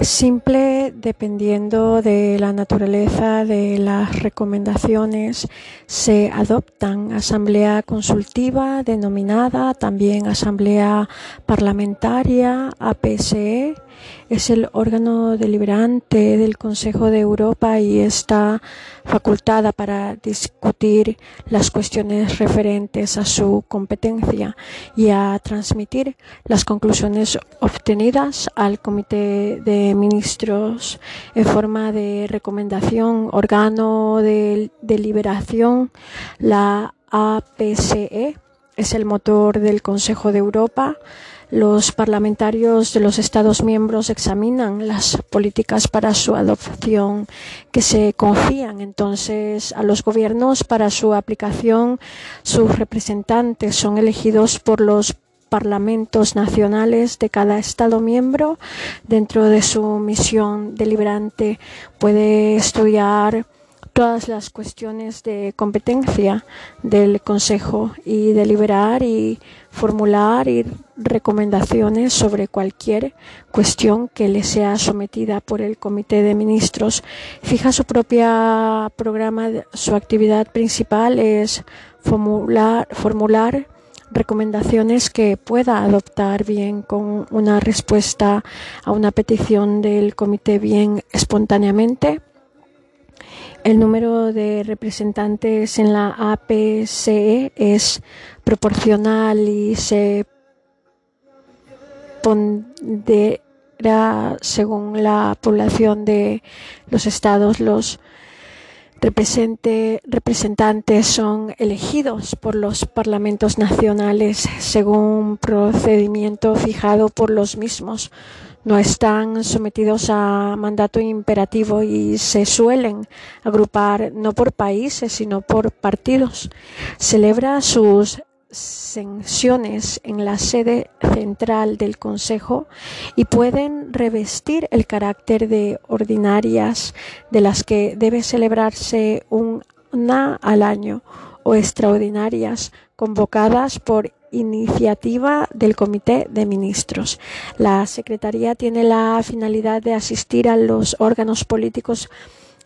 Simple dependiendo de la naturaleza de las recomendaciones se adoptan asamblea consultiva denominada también asamblea parlamentaria APSE es el órgano deliberante del Consejo de Europa y está facultada para discutir las cuestiones referentes a su competencia y a transmitir las conclusiones obtenidas al Comité de Ministros en forma de recomendación, órgano de deliberación, la APSE es el motor del Consejo de Europa los parlamentarios de los Estados miembros examinan las políticas para su adopción que se confían entonces a los gobiernos para su aplicación. Sus representantes son elegidos por los parlamentos nacionales de cada Estado miembro. Dentro de su misión deliberante puede estudiar todas las cuestiones de competencia del Consejo y deliberar y formular recomendaciones sobre cualquier cuestión que le sea sometida por el Comité de Ministros. Fija su propia programa, su actividad principal es formular, formular recomendaciones que pueda adoptar bien con una respuesta a una petición del comité bien espontáneamente el número de representantes en la APCE es proporcional y se pondera según la población de los estados. Los representantes son elegidos por los parlamentos nacionales según procedimiento fijado por los mismos no están sometidos a mandato imperativo y se suelen agrupar no por países, sino por partidos. Celebra sus sesiones en la sede central del Consejo y pueden revestir el carácter de ordinarias de las que debe celebrarse una al año o extraordinarias convocadas por iniciativa del Comité de Ministros. La Secretaría tiene la finalidad de asistir a los órganos políticos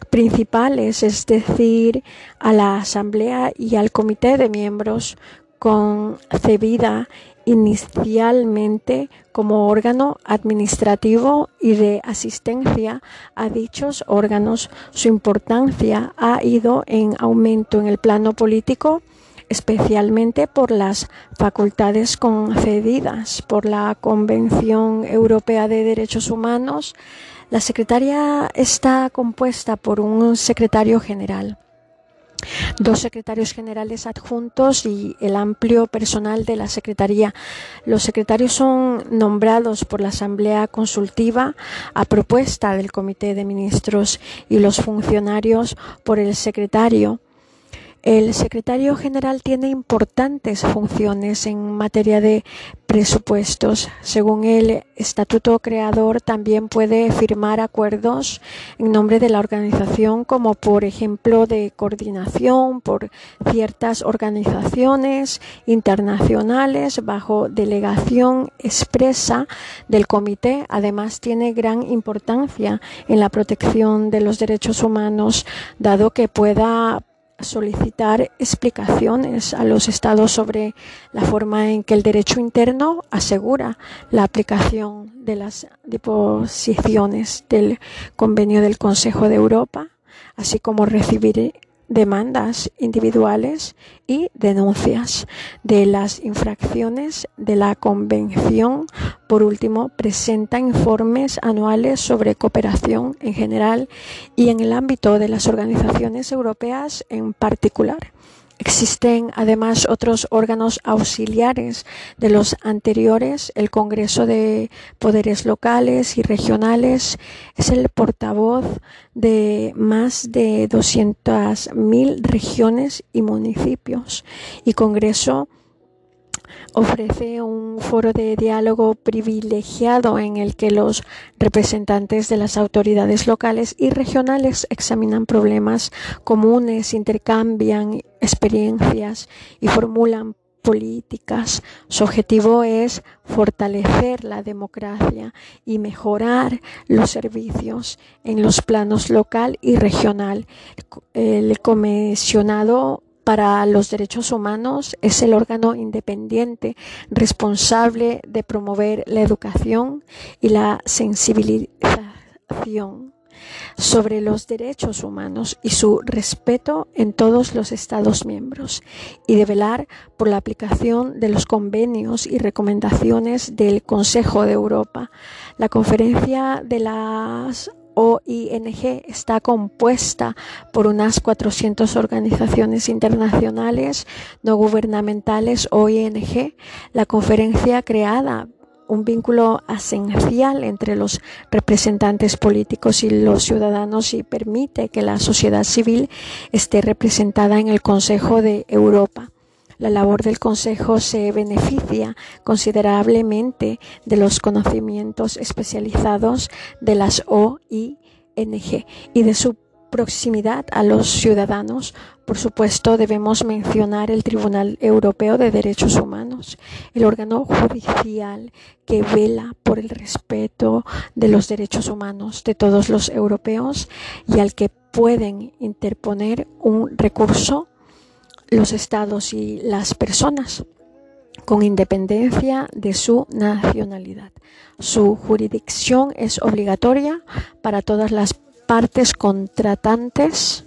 principales, es decir, a la Asamblea y al Comité de Miembros, concebida inicialmente como órgano administrativo y de asistencia a dichos órganos. Su importancia ha ido en aumento en el plano político especialmente por las facultades concedidas por la Convención Europea de Derechos Humanos. La Secretaría está compuesta por un secretario general, dos secretarios generales adjuntos y el amplio personal de la Secretaría. Los secretarios son nombrados por la Asamblea Consultiva a propuesta del Comité de Ministros y los funcionarios por el secretario el secretario general tiene importantes funciones en materia de presupuestos. Según el estatuto creador, también puede firmar acuerdos en nombre de la organización, como por ejemplo de coordinación por ciertas organizaciones internacionales bajo delegación expresa del comité. Además, tiene gran importancia en la protección de los derechos humanos, dado que pueda solicitar explicaciones a los estados sobre la forma en que el derecho interno asegura la aplicación de las disposiciones del convenio del Consejo de Europa, así como recibir demandas individuales y denuncias de las infracciones de la Convención. Por último, presenta informes anuales sobre cooperación en general y en el ámbito de las organizaciones europeas en particular. Existen además otros órganos auxiliares de los anteriores. El Congreso de Poderes Locales y Regionales es el portavoz de más de 200.000 regiones y municipios y Congreso ofrece un foro de diálogo privilegiado en el que los representantes de las autoridades locales y regionales examinan problemas comunes, intercambian experiencias y formulan políticas. Su objetivo es fortalecer la democracia y mejorar los servicios en los planos local y regional. El comisionado para los derechos humanos es el órgano independiente responsable de promover la educación y la sensibilización sobre los derechos humanos y su respeto en todos los Estados miembros y de velar por la aplicación de los convenios y recomendaciones del Consejo de Europa. La conferencia de las OING está compuesta por unas 400 organizaciones internacionales no gubernamentales OING. La conferencia creada un vínculo esencial entre los representantes políticos y los ciudadanos y permite que la sociedad civil esté representada en el Consejo de Europa. La labor del Consejo se beneficia considerablemente de los conocimientos especializados de las OING y de su proximidad a los ciudadanos. Por supuesto, debemos mencionar el Tribunal Europeo de Derechos Humanos, el órgano judicial que vela por el respeto de los derechos humanos de todos los europeos y al que pueden interponer un recurso los estados y las personas con independencia de su nacionalidad. Su jurisdicción es obligatoria para todas las partes contratantes.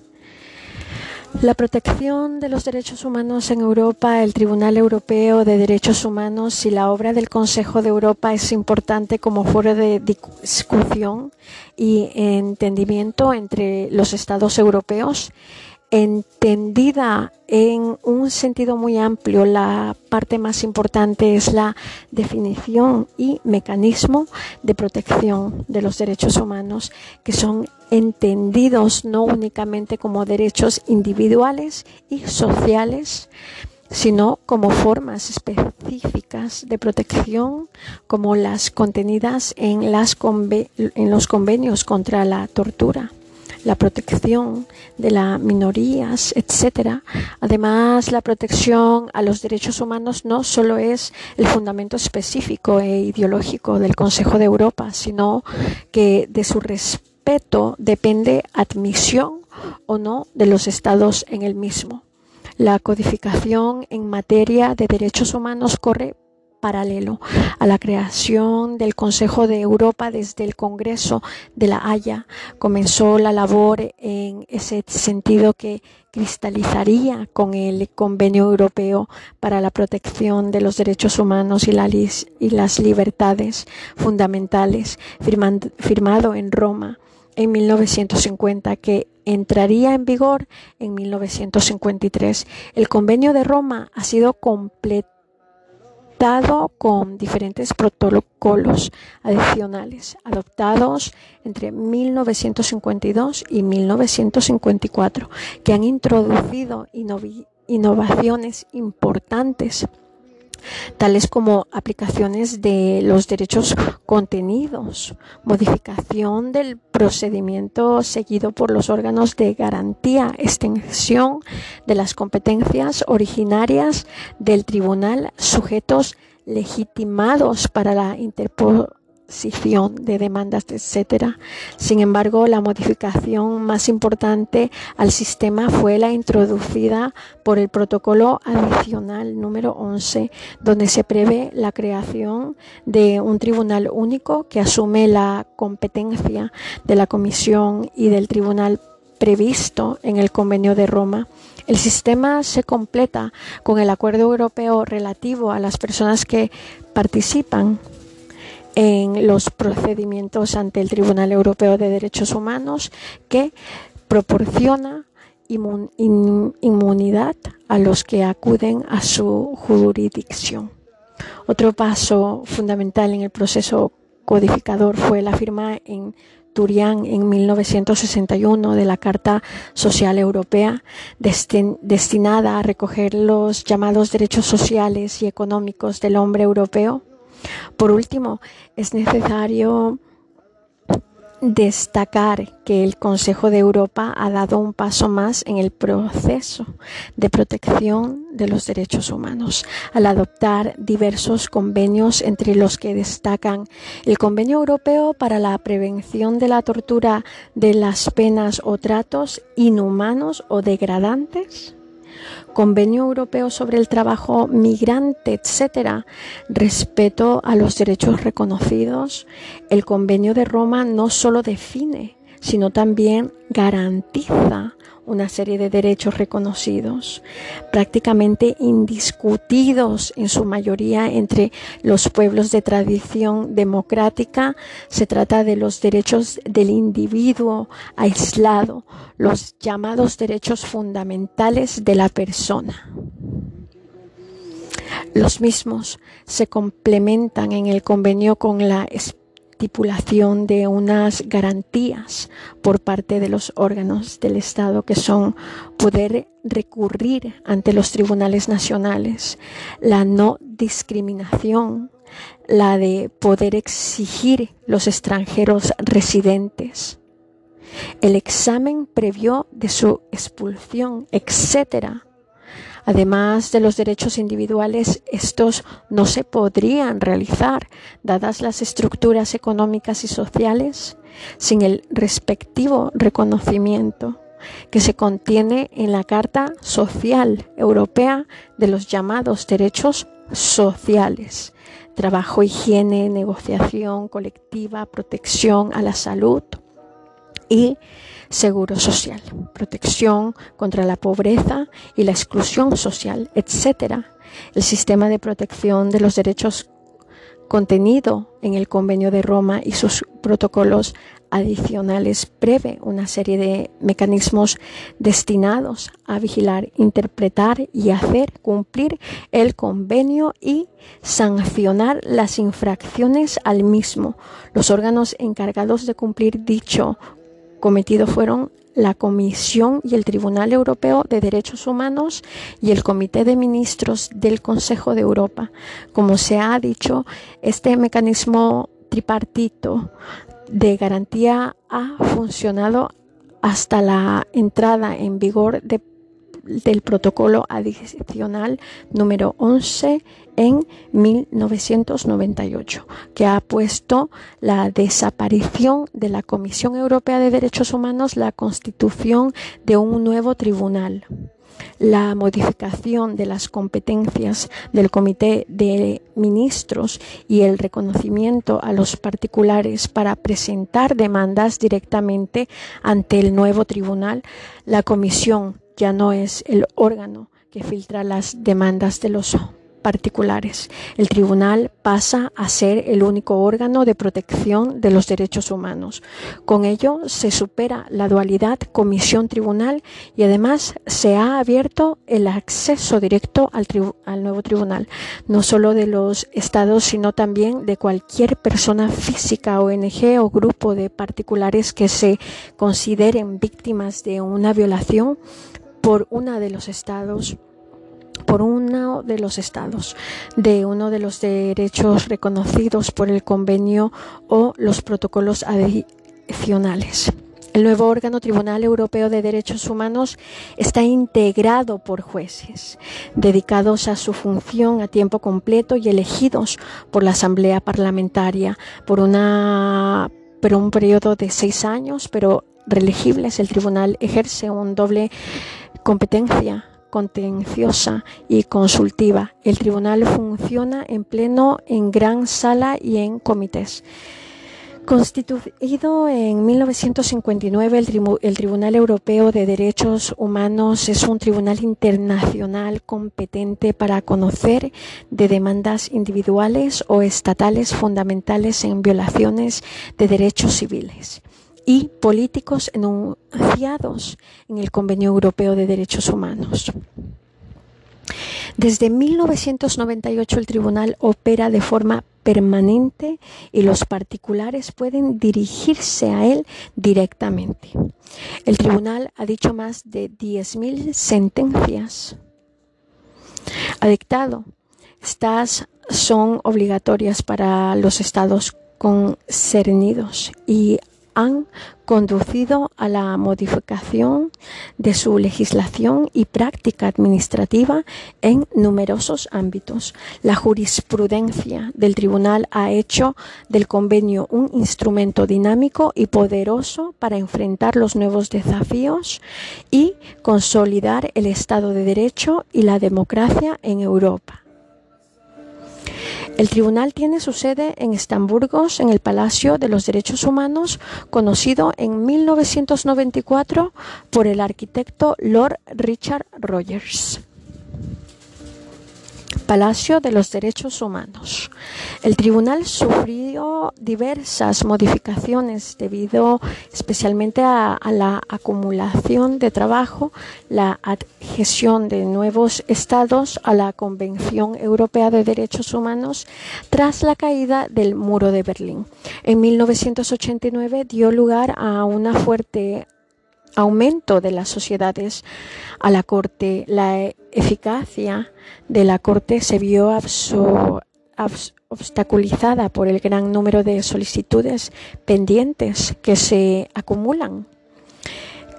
La protección de los derechos humanos en Europa, el Tribunal Europeo de Derechos Humanos y la obra del Consejo de Europa es importante como foro de discusión y entendimiento entre los Estados europeos entendida en un sentido muy amplio, la parte más importante es la definición y mecanismo de protección de los derechos humanos, que son entendidos no únicamente como derechos individuales y sociales, sino como formas específicas de protección como las contenidas en, las los convenios contra la tortura la protección de las minorías, etcétera. Además, la protección a los derechos humanos no solo es el fundamento específico e ideológico del Consejo de Europa, sino que de su respeto depende admisión o no de los estados en el mismo. La codificación en materia de derechos humanos corre paralelo a la creación del Consejo de Europa desde el Congreso de la Haya. Comenzó la labor en ese sentido que cristalizaría con el Convenio Europeo para la Protección de los Derechos Humanos y, las Libertades Fundamentales, firmado en Roma en 1950 que entraría en vigor en 1953. El Convenio de Roma ha sido completado con diferentes protocolos adicionales adoptados entre 1952 y 1954 que han introducido innovaciones importantes tales como aplicaciones de los derechos contenidos, modificación del procedimiento seguido por los órganos de garantía, extensión de las competencias originarias del tribunal sujetos legitimados para la interposición de demandas, etcétera. Sin embargo, la modificación más importante al sistema fue la introducida por el protocolo adicional número 11, donde se prevé la creación de un tribunal único que asume la competencia de la Comisión y del tribunal previsto en el Convenio de Roma. El sistema se completa con el Acuerdo Europeo relativo a las personas que participan en los procedimientos ante el Tribunal Europeo de Derechos Humanos que proporciona inmunidad a los que acuden a su jurisdicción. Otro paso fundamental en el proceso codificador fue la firma en Turián en 1961 de la Carta Social Europea destinada a recoger los llamados derechos sociales y económicos del hombre europeo por último, es necesario destacar que el Consejo de Europa ha dado un paso más en el proceso de protección de los derechos humanos al adoptar diversos convenios entre los que destacan el Convenio Europeo para la Prevención de la Tortura de las Penas o Tratos Inhumanos o Degradantes, Convenio Europeo sobre el Trabajo Migrante, etcétera, respeto a los derechos reconocidos, el Convenio de Roma no solo define, sino también garantiza una serie de derechos reconocidos, prácticamente indiscutidos en su mayoría entre los pueblos de tradición democrática. Se trata de los derechos del individuo aislado, los llamados derechos fundamentales de la persona. Los mismos se complementan en el convenio con la de unas garantías por parte de los órganos del Estado que son poder recurrir ante los tribunales nacionales, la no discriminación, la de poder exigir los extranjeros residentes, el examen previo de su expulsión, etcétera Además de los derechos individuales, estos no se podrían realizar, dadas las estructuras económicas y sociales, sin el respectivo reconocimiento que se contiene en la Carta Social Europea de los llamados derechos sociales, trabajo, higiene, negociación colectiva, protección a la salud y seguro social, protección contra la pobreza y la exclusión social, etc. El sistema de protección de los derechos contenido en el Convenio de Roma y sus protocolos adicionales prevé una serie de mecanismos destinados a vigilar, interpretar y hacer cumplir el convenio y sancionar las infracciones al mismo. Los órganos encargados de cumplir dicho cometido fueron la Comisión y el Tribunal Europeo de Derechos Humanos y el Comité de Ministros del Consejo de Europa. Como se ha dicho, este mecanismo tripartito de garantía ha funcionado hasta la entrada en vigor de del protocolo adicional número 11 en 1998, que ha puesto la desaparición de la Comisión Europea de Derechos Humanos, la constitución de un nuevo tribunal la modificación de las competencias del Comité de Ministros y el reconocimiento a los particulares para presentar demandas directamente ante el nuevo tribunal, la Comisión ya no es el órgano que filtra las demandas de los particulares. El tribunal pasa a ser el único órgano de protección de los derechos humanos. Con ello se supera la dualidad comisión-tribunal y además se ha abierto el acceso directo al, nuevo tribunal, no solo de los estados, sino también de cualquier persona física, ONG o grupo de particulares que se consideren víctimas de una violación por uno de los estados por uno de los estados de uno de los derechos reconocidos por el convenio o los protocolos adicionales. El nuevo órgano Tribunal Europeo de Derechos Humanos está integrado por jueces dedicados a su función a tiempo completo y elegidos por la Asamblea Parlamentaria por, una, por un periodo de seis años, pero reelegibles. El tribunal ejerce un doble competencia contenciosa y consultiva. El tribunal funciona en pleno en gran sala y en comités. Constituido en 1959, el, el, Tribunal Europeo de Derechos Humanos es un tribunal internacional competente para conocer de demandas individuales o estatales fundamentales en violaciones de derechos civiles y políticos enunciados en el Convenio Europeo de Derechos Humanos. Desde 1998 el tribunal opera de forma permanente y los particulares pueden dirigirse a él directamente. El tribunal ha dicho más de 10.000 sentencias. Ha dictado. Estas son obligatorias para los estados concernidos y han conducido a la modificación de su legislación y práctica administrativa en numerosos ámbitos. La jurisprudencia del tribunal ha hecho del convenio un instrumento dinámico y poderoso para enfrentar los nuevos desafíos y consolidar el Estado de Derecho y la democracia en Europa. El tribunal tiene su sede en Estamburgos, en el Palacio de los Derechos Humanos, conocido en 1994 por el arquitecto Lord Richard Rogers. Palacio de los Derechos Humanos. El tribunal sufrió diversas modificaciones debido especialmente a, la acumulación de trabajo, la adhesión de nuevos estados a la Convención Europea de Derechos Humanos tras la caída del muro de Berlín. En 1989 dio lugar a una fuerte aumento de las sociedades a la Corte, la eficacia de la Corte se vio obstaculizada por el gran número de solicitudes pendientes que se acumulan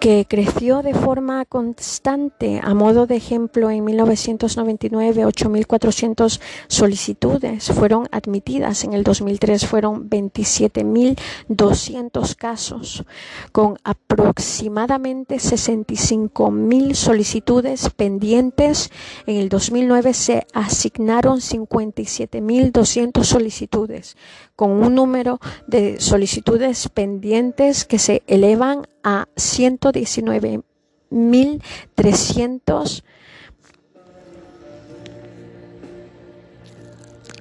que creció de forma constante. A modo de ejemplo, en 1999, 8.400 solicitudes fueron admitidas. En el 2003 fueron 27.200 casos, con aproximadamente 65.000 solicitudes pendientes. En el 2009 se asignaron 57.200 solicitudes, con un número de solicitudes pendientes que se elevan a 119.300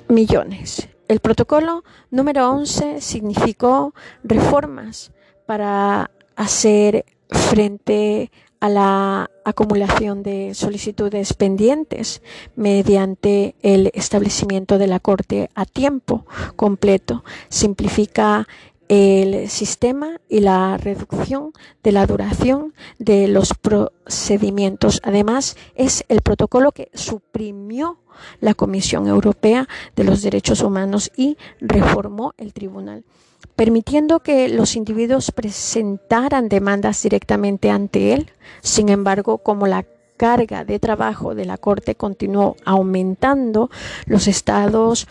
millones. El protocolo número 11 significó reformas para hacer frente a la acumulación de solicitudes pendientes mediante el establecimiento de la Corte a tiempo completo. Simplifica el sistema y la reducción de la duración de los procedimientos. Además, es el protocolo que suprimió la Comisión Europea de los Derechos Humanos y reformó el tribunal permitiendo que los individuos presentaran demandas directamente ante él. Sin embargo, como la carga de trabajo de la Corte continuó aumentando, los estados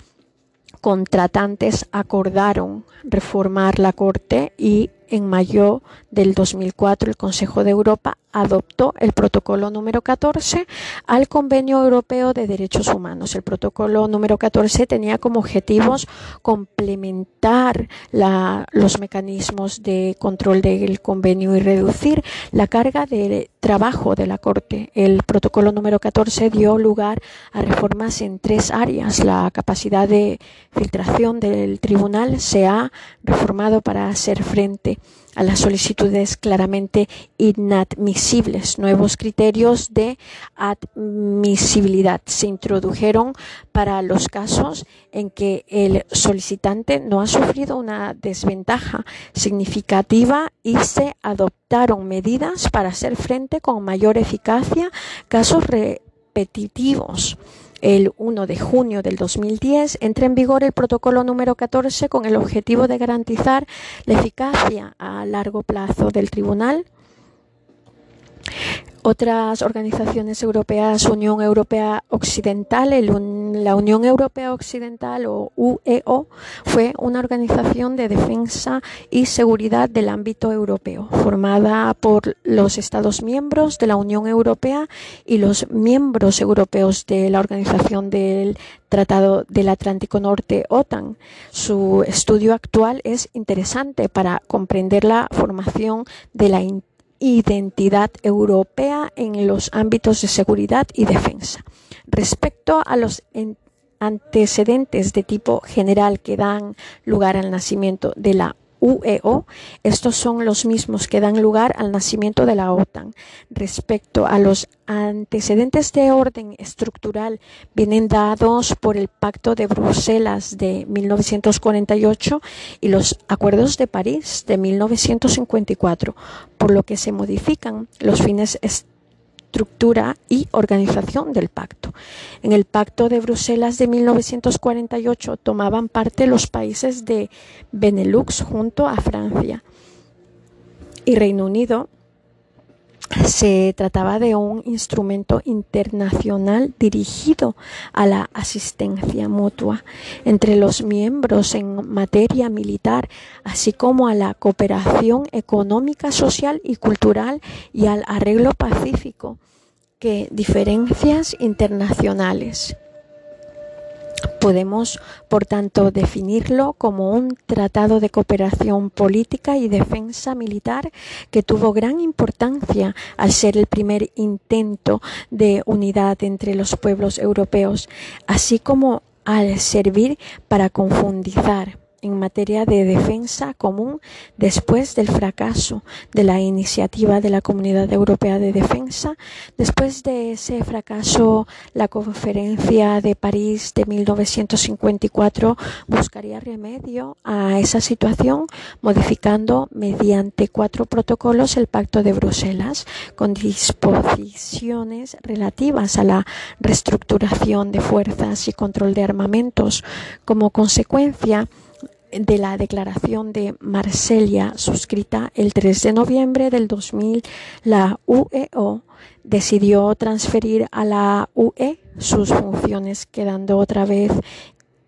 contratantes acordaron reformar la Corte y en mayo del 2004 el Consejo de Europa adoptó el protocolo número 14 al Convenio Europeo de Derechos Humanos. El protocolo número 14 tenía como objetivos complementar la, los mecanismos de control del convenio y reducir la carga de trabajo de la Corte. El protocolo número 14 dio lugar a reformas en tres áreas. La capacidad de filtración del tribunal se ha reformado para hacer frente a las solicitudes claramente inadmisibles. Nuevos criterios de admisibilidad se introdujeron para los casos en que el solicitante no ha sufrido una desventaja significativa y se adoptaron medidas para hacer frente con mayor eficacia casos repetitivos el 1 de junio del 2010 entra en vigor el protocolo número 14 con el objetivo de garantizar la eficacia a largo plazo del tribunal otras organizaciones europeas, Unión Europea Occidental, la Unión Europea Occidental o UEO, fue una organización de defensa y seguridad del ámbito europeo, formada por los Estados miembros de la Unión Europea y los miembros europeos de la Organización del Tratado del Atlántico Norte, OTAN. Su estudio actual es interesante para comprender la formación de la identidad europea en los ámbitos de seguridad y defensa. Respecto a los antecedentes de tipo general que dan lugar al nacimiento de la UEO, estos son los mismos que dan lugar al nacimiento de la OTAN. Respecto a los antecedentes de orden estructural, vienen dados por el Pacto de Bruselas de 1948 y los Acuerdos de París de 1954, por lo que se modifican los fines estructura y organización del pacto. En el Pacto de Bruselas de 1948 tomaban parte los países de Benelux junto a Francia. y Reino Unido se trataba de un instrumento internacional dirigido a la asistencia mutua entre los miembros en materia militar, así como a la cooperación económica, social y cultural y al arreglo pacífico que diferencias internacionales. Podemos, por tanto, definirlo como un tratado de cooperación política y defensa militar que tuvo gran importancia al ser el primer intento de unidad entre los pueblos europeos, así como al servir para confundizar en materia de defensa común después del fracaso de la iniciativa de la Comunidad Europea de Defensa. Después de ese fracaso, la Conferencia de París de 1954 buscaría remedio a esa situación modificando mediante cuatro protocolos el Pacto de Bruselas con disposiciones relativas a la reestructuración de fuerzas y control de armamentos. Como consecuencia, de la Declaración de Marsella suscrita el 3 de noviembre del 2000, la UEO decidió transferir a la UE sus funciones, quedando otra vez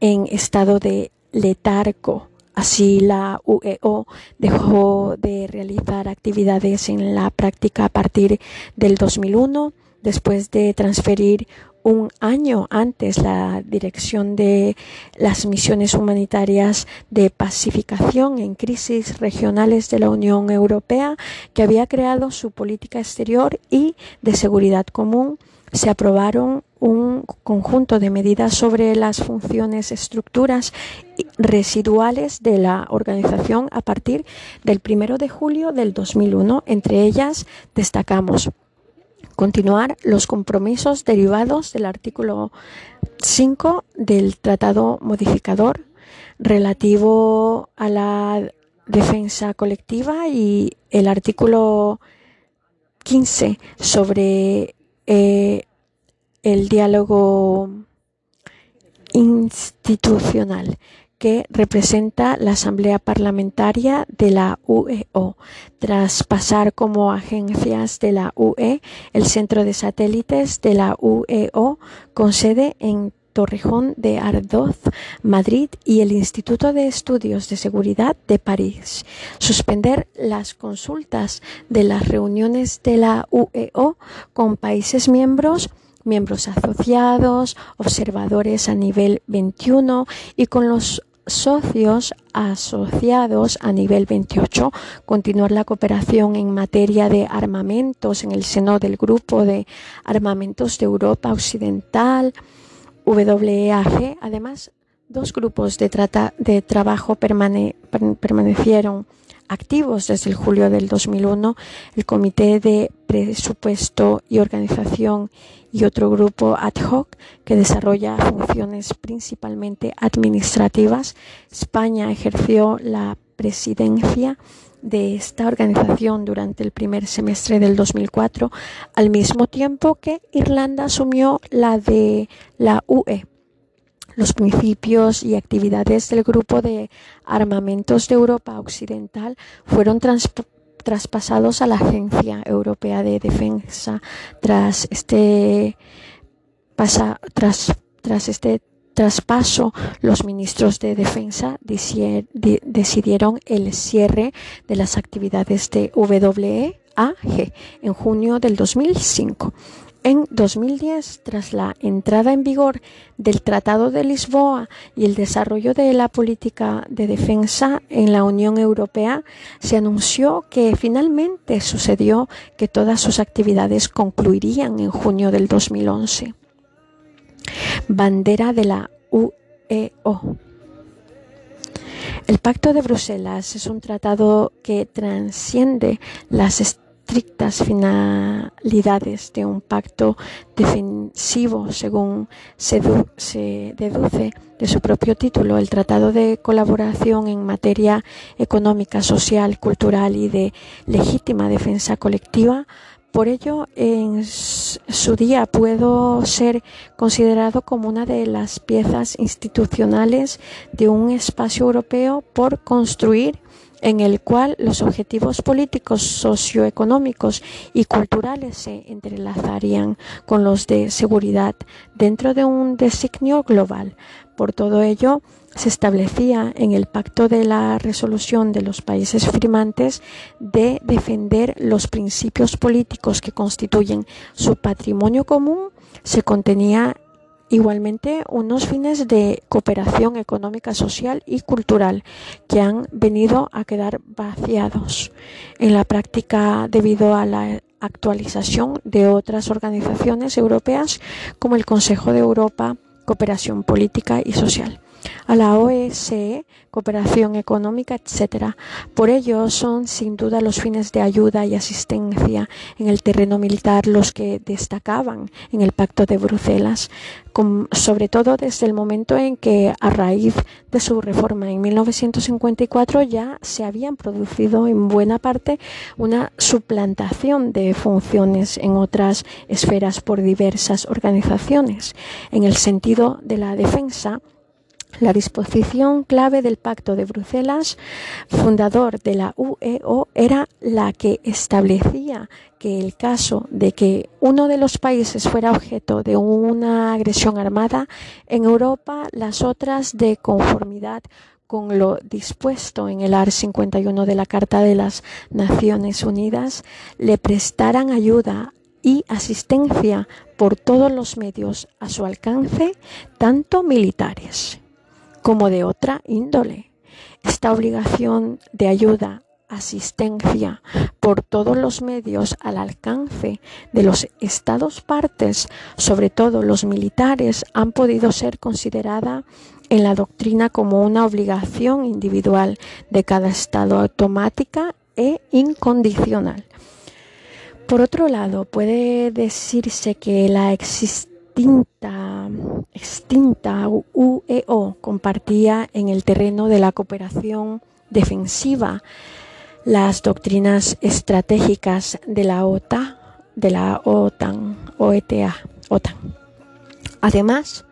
en estado de letargo. Así la UEO dejó de realizar actividades en la práctica a partir del 2001, después de transferir un año antes la dirección de las misiones humanitarias de pacificación en crisis regionales de la Unión Europea, que había creado su política exterior y de seguridad común, se aprobaron un conjunto de medidas sobre las funciones, estructuras residuales de la organización a partir del primero de julio del 2001. Entre ellas destacamos continuar los compromisos derivados del artículo 5 del Tratado Modificador relativo a la defensa colectiva y el artículo 15 sobre eh, el diálogo institucional que representa la Asamblea Parlamentaria de la UEO. Tras pasar como agencias de la UE, el Centro de Satélites de la UEO con sede en Torrejón de Ardoz, Madrid y el Instituto de Estudios de Seguridad de París. Suspender las consultas de las reuniones de la UEO con países miembros miembros asociados, observadores a nivel 21 y con los socios asociados a nivel 28, continuar la cooperación en materia de armamentos en el seno del Grupo de Armamentos de Europa Occidental, WEAG. Además, dos grupos de, de trabajo permanecieron activos desde el julio del 2001, el Comité de Presupuesto y Organización y otro grupo ad hoc que desarrolla funciones principalmente administrativas. España ejerció la presidencia de esta organización durante el primer semestre del 2004, al mismo tiempo que Irlanda asumió la de la UE. Los principios y actividades del Grupo de Armamentos de Europa Occidental fueron traspasados a la Agencia Europea de Defensa tras este tras, tras este traspaso, los ministros de Defensa decidieron el cierre de las actividades de WEAG en junio del 2005. En 2010, tras la entrada en vigor del Tratado de Lisboa y el desarrollo de la política de defensa en la Unión Europea, se anunció que finalmente sucedió que todas sus actividades concluirían en junio del 2011. Bandera de la UEO. El Pacto de Bruselas es un tratado que transciende las estrictas finalidades de un pacto defensivo, según se, deduce de su propio título, el Tratado de Colaboración en materia económica, social, cultural y de legítima defensa colectiva. Por ello, en su día puedo ser considerado como una de las piezas institucionales de un espacio europeo por construir en el cual los objetivos políticos, socioeconómicos y culturales se entrelazarían con los de seguridad dentro de un designio global. Por todo ello, se establecía en el Pacto de la Resolución de los Países Firmantes de defender los principios políticos que constituyen su patrimonio común. Se contenía Igualmente, unos fines de cooperación económica, social y cultural que han venido a quedar vaciados en la práctica debido a la actualización de otras organizaciones europeas como el Consejo de Europa, Cooperación Política y Social a la OSCE, cooperación económica, etc. Por ello, son sin duda los fines de ayuda y asistencia en el terreno militar los que destacaban en el Pacto de Bruselas, sobre todo desde el momento en que, a raíz de su reforma en 1954, ya se habían producido en buena parte una suplantación de funciones en otras esferas por diversas organizaciones. En el sentido de la defensa, la disposición clave del Pacto de Bruselas, fundador de la UEO, era la que establecía que el caso de que uno de los países fuera objeto de una agresión armada en Europa, las otras de conformidad con lo dispuesto en el AR 51 de la Carta de las Naciones Unidas, le prestaran ayuda y asistencia por todos los medios a su alcance, tanto militares como de otra índole. Esta obligación de ayuda, asistencia por todos los medios al alcance de los estados partes, sobre todo los militares, han podido ser considerada en la doctrina como una obligación individual de cada estado automática e incondicional. Por otro lado, puede decirse que la existencia extinta, extinta UEO compartía en el terreno de la cooperación defensiva las doctrinas estratégicas de la OTAN, de la OTAN, OETA, OTAN. Además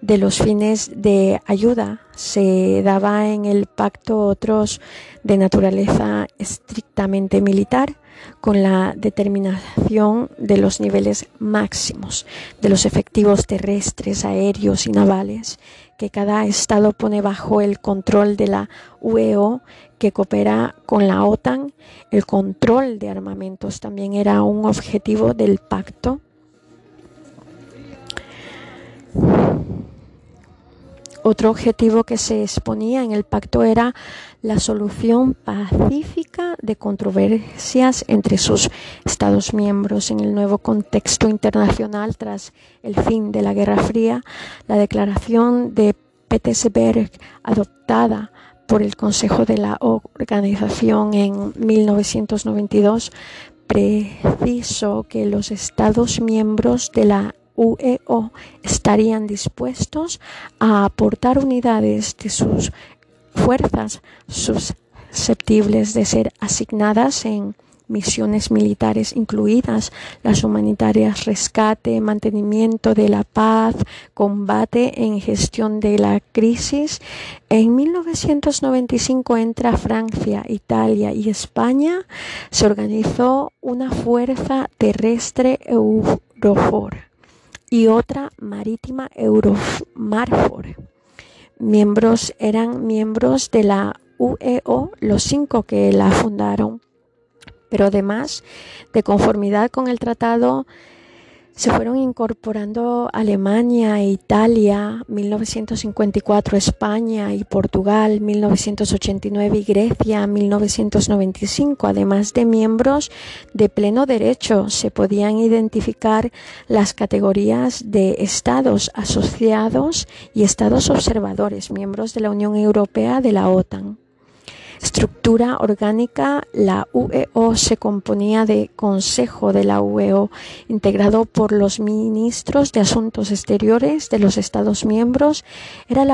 de los fines de ayuda, se daba en el pacto otros de naturaleza estrictamente militar, con la determinación de los niveles máximos de los efectivos terrestres, aéreos y navales que cada Estado pone bajo el control de la UEO que coopera con la OTAN. El control de armamentos también era un objetivo del pacto. Otro objetivo que se exponía en el pacto era la solución pacífica de controversias entre sus Estados miembros en el nuevo contexto internacional tras el fin de la Guerra Fría. La declaración de Petersberg adoptada por el Consejo de la Organización en 1992 precisó que los Estados miembros de la UEO estarían dispuestos a aportar unidades de sus fuerzas susceptibles de ser asignadas en misiones militares incluidas las humanitarias rescate, mantenimiento de la paz, combate en gestión de la crisis. En 1995 entra Francia, Italia y España. Se organizó una fuerza terrestre Eurofor y otra marítima Euromarfor miembros eran miembros de la UEO, los cinco que la fundaron, pero además, de conformidad con el tratado se fueron incorporando Alemania, Italia, 1954 España y Portugal, 1989 y Grecia, 1995, además de miembros de pleno derecho. Se podían identificar las categorías de estados asociados y estados observadores, miembros de la Unión Europea, de la OTAN. Estructura orgánica, la UEO se componía de Consejo de la UEO, integrado por los ministros de Asuntos Exteriores de los Estados miembros. Era,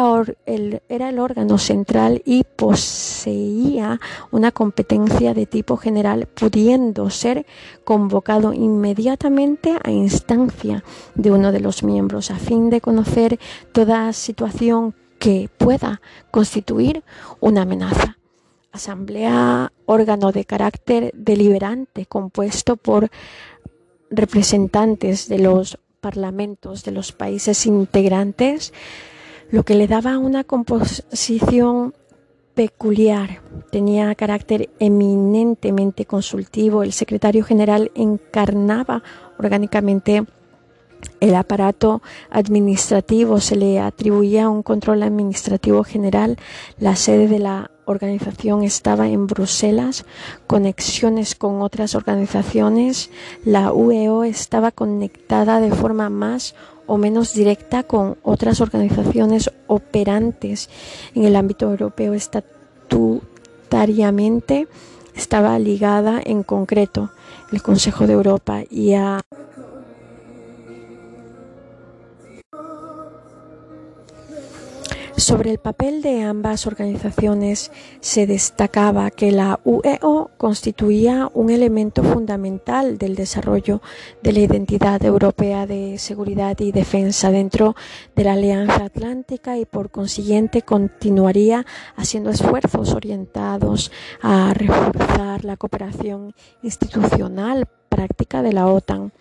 el, era el órgano central y poseía una competencia de tipo general, pudiendo ser convocado inmediatamente a instancia de uno de los miembros a fin de conocer toda situación que pueda constituir una amenaza. Asamblea, órgano de carácter deliberante compuesto por representantes de los parlamentos de los países integrantes, lo que le daba una composición peculiar. Tenía carácter eminentemente consultivo. El secretario general encarnaba orgánicamente el aparato administrativo, se le atribuía un control administrativo general. La sede de la organización estaba en Bruselas, conexiones con otras organizaciones. La UEO estaba conectada de forma más o menos directa con otras organizaciones operantes en el ámbito europeo estatutariamente estaba ligada en concreto el Consejo de Europa y a Sobre el papel de ambas organizaciones se destacaba que la UEO constituía un elemento fundamental del desarrollo de la identidad europea de seguridad y defensa dentro de la Alianza Atlántica y por consiguiente continuaría haciendo esfuerzos orientados a reforzar la cooperación institucional práctica de la OTAN.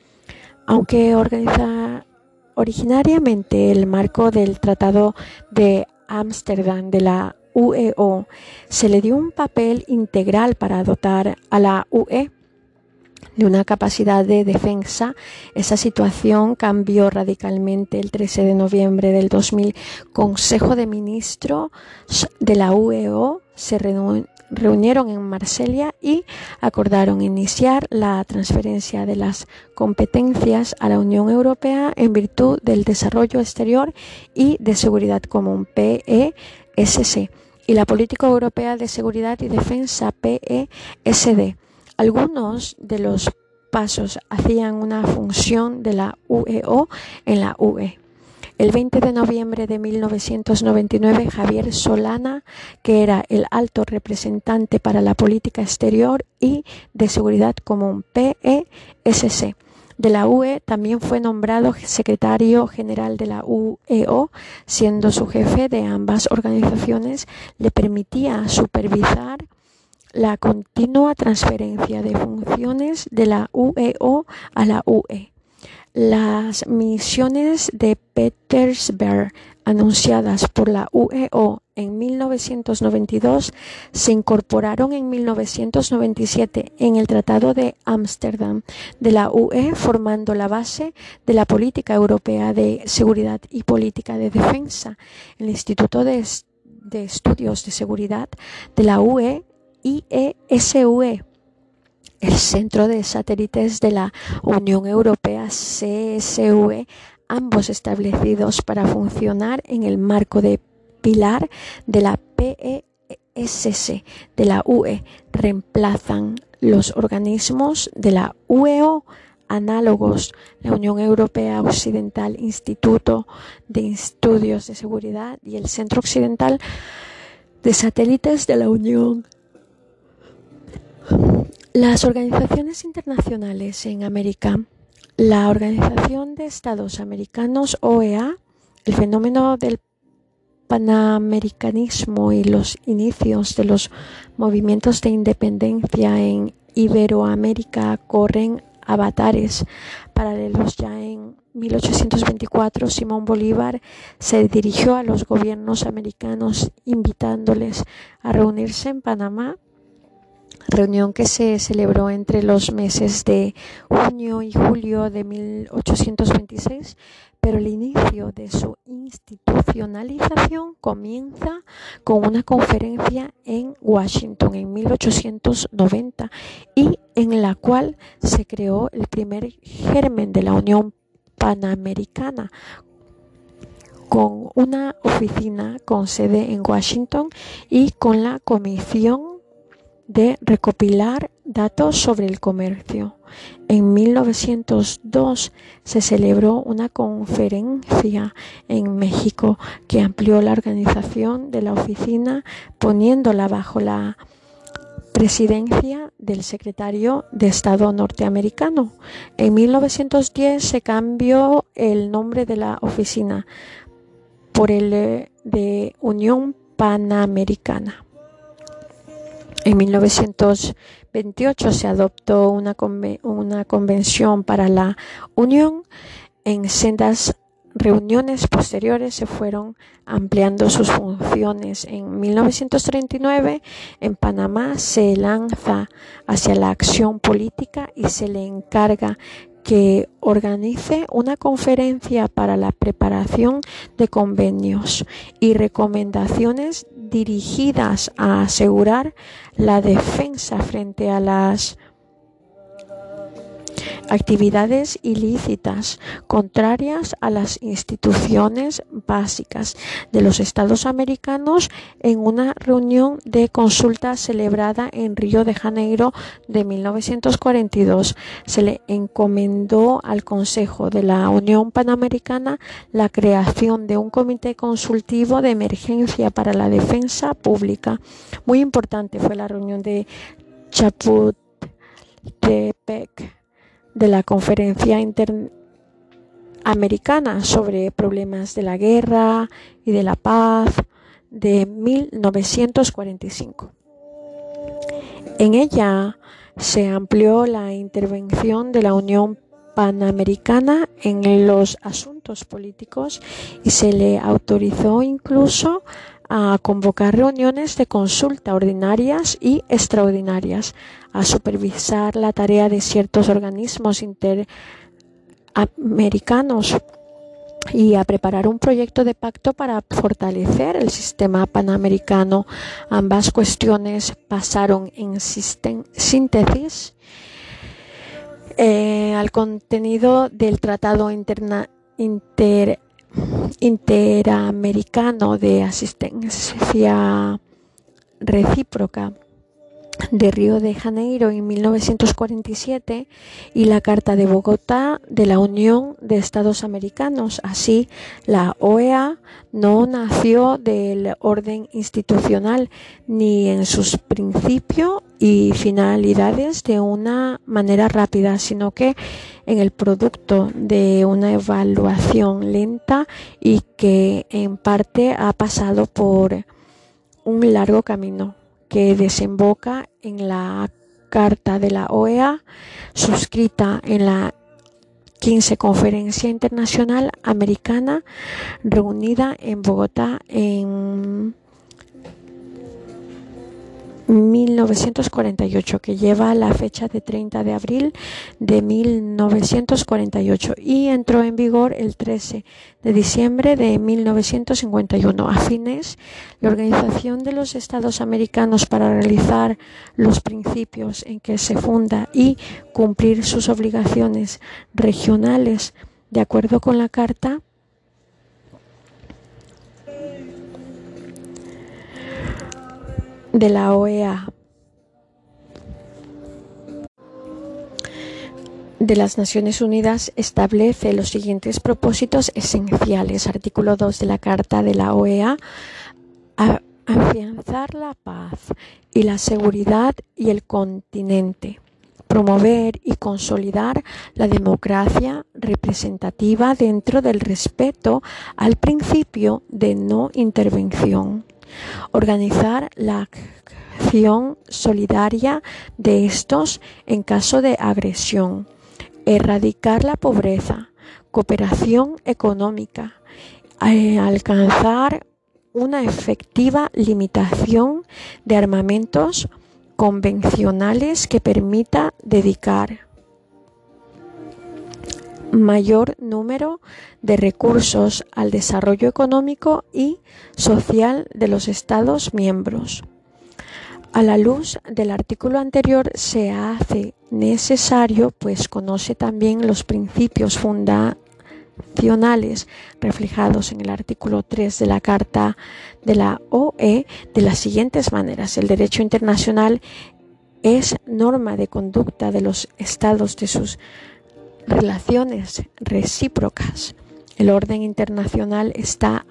Aunque organiza Originariamente el marco del Tratado de Ámsterdam de la UEO se le dio un papel integral para dotar a la UE de una capacidad de defensa. Esa situación cambió radicalmente el 13 de noviembre del 2000. Consejo de Ministros de la UEO se reunieron en Marsella y acordaron iniciar la transferencia de las competencias a la Unión Europea en virtud del desarrollo exterior y de seguridad común PESC y la política europea de seguridad y defensa PESD. Algunos de los pasos hacían una función de la UEO en la UE. El 20 de noviembre de 1999, Javier Solana, que era el alto representante para la política exterior y de seguridad común PESC de la UE, también fue nombrado secretario general de la UEO, siendo su jefe de ambas organizaciones, le permitía supervisar la continua transferencia de funciones de la UEO a la UE. Las misiones de Petersberg anunciadas por la UEO en 1992 se incorporaron en 1997 en el Tratado de Ámsterdam de la UE, formando la base de la política europea de seguridad y política de defensa. El Instituto de, de Estudios de Seguridad de la UE, IESUE, el Centro de Satélites de la Unión Europea, CSV, ambos establecidos para funcionar en el marco de pilar de la PESC de la UE, reemplazan los organismos de la UEO análogos, la Unión Europea Occidental, Instituto de Estudios de Seguridad y el Centro Occidental de Satélites de la Unión las organizaciones internacionales en América, la Organización de Estados Americanos, OEA, el fenómeno del panamericanismo y los inicios de los movimientos de independencia en Iberoamérica corren avatares paralelos ya en 1824 Simón Bolívar se dirigió a los gobiernos americanos invitándoles a reunirse en Panamá reunión que se celebró entre los meses de junio y julio de 1826, pero el inicio de su institucionalización comienza con una conferencia en Washington en 1890 y en la cual se creó el primer germen de la Unión Panamericana con una oficina con sede en Washington y con la Comisión de recopilar datos sobre el comercio. En 1902 se celebró una conferencia en México que amplió la organización de la oficina poniéndola bajo la presidencia del secretario de Estado norteamericano. En 1910 se cambió el nombre de la oficina por el de Unión Panamericana. En 1928 se adoptó una, una convención para la Unión. En sendas reuniones posteriores se fueron ampliando sus funciones. En 1939, en Panamá se lanza hacia la acción política y se le encarga que organice una conferencia para la preparación de convenios y recomendaciones dirigidas a asegurar la defensa frente a las actividades ilícitas contrarias a las instituciones básicas de los Estados americanos en una reunión de consulta celebrada en Río de Janeiro de 1942. Se le encomendó al Consejo de la Unión Panamericana la creación de un comité consultivo de emergencia para la defensa pública. Muy importante fue la reunión de Chapultepec de la Conferencia Interamericana sobre Problemas de la Guerra y de la Paz de 1945. En ella se amplió la intervención de la Unión Panamericana en los asuntos políticos y se le autorizó incluso a convocar reuniones de consulta ordinarias y extraordinarias, a supervisar la tarea de ciertos organismos interamericanos y a preparar un proyecto de pacto para fortalecer el sistema panamericano. Ambas cuestiones pasaron en síntesis eh, al contenido del Tratado Interna Inter Interamericano de Asistencia Recíproca de Río de Janeiro en 1947 y la Carta de Bogotá de la Unión de Estados Americanos. Así, la OEA no nació del orden institucional ni en sus principios y finalidades de una manera rápida, sino que en el producto de una evaluación lenta y que en parte ha pasado por un largo camino que desemboca en la Carta de la OEA suscrita en la 15 Conferencia Internacional Americana reunida en Bogotá en 1948, que lleva la fecha de 30 de abril de 1948 y entró en vigor el 13 de diciembre de 1951. A fines, la Organización de los Estados Americanos para realizar los principios en que se funda y cumplir sus obligaciones regionales de acuerdo con la Carta de la OEA de las Naciones Unidas establece los siguientes propósitos esenciales. Artículo 2 de la Carta de la OEA. afianzar la paz y la seguridad y el continente. Promover y consolidar la democracia representativa dentro del respeto al principio de no intervención organizar la acción solidaria de estos en caso de agresión, erradicar la pobreza, cooperación económica, eh, alcanzar una efectiva limitación de armamentos convencionales que permita dedicar mayor número de recursos al desarrollo económico y social de los Estados miembros. A la luz del artículo anterior se hace necesario, pues conoce también los principios fundacionales reflejados en el artículo 3 de la Carta de la OE de las siguientes maneras. El derecho internacional es norma de conducta de los estados de sus relaciones recíprocas. El orden internacional está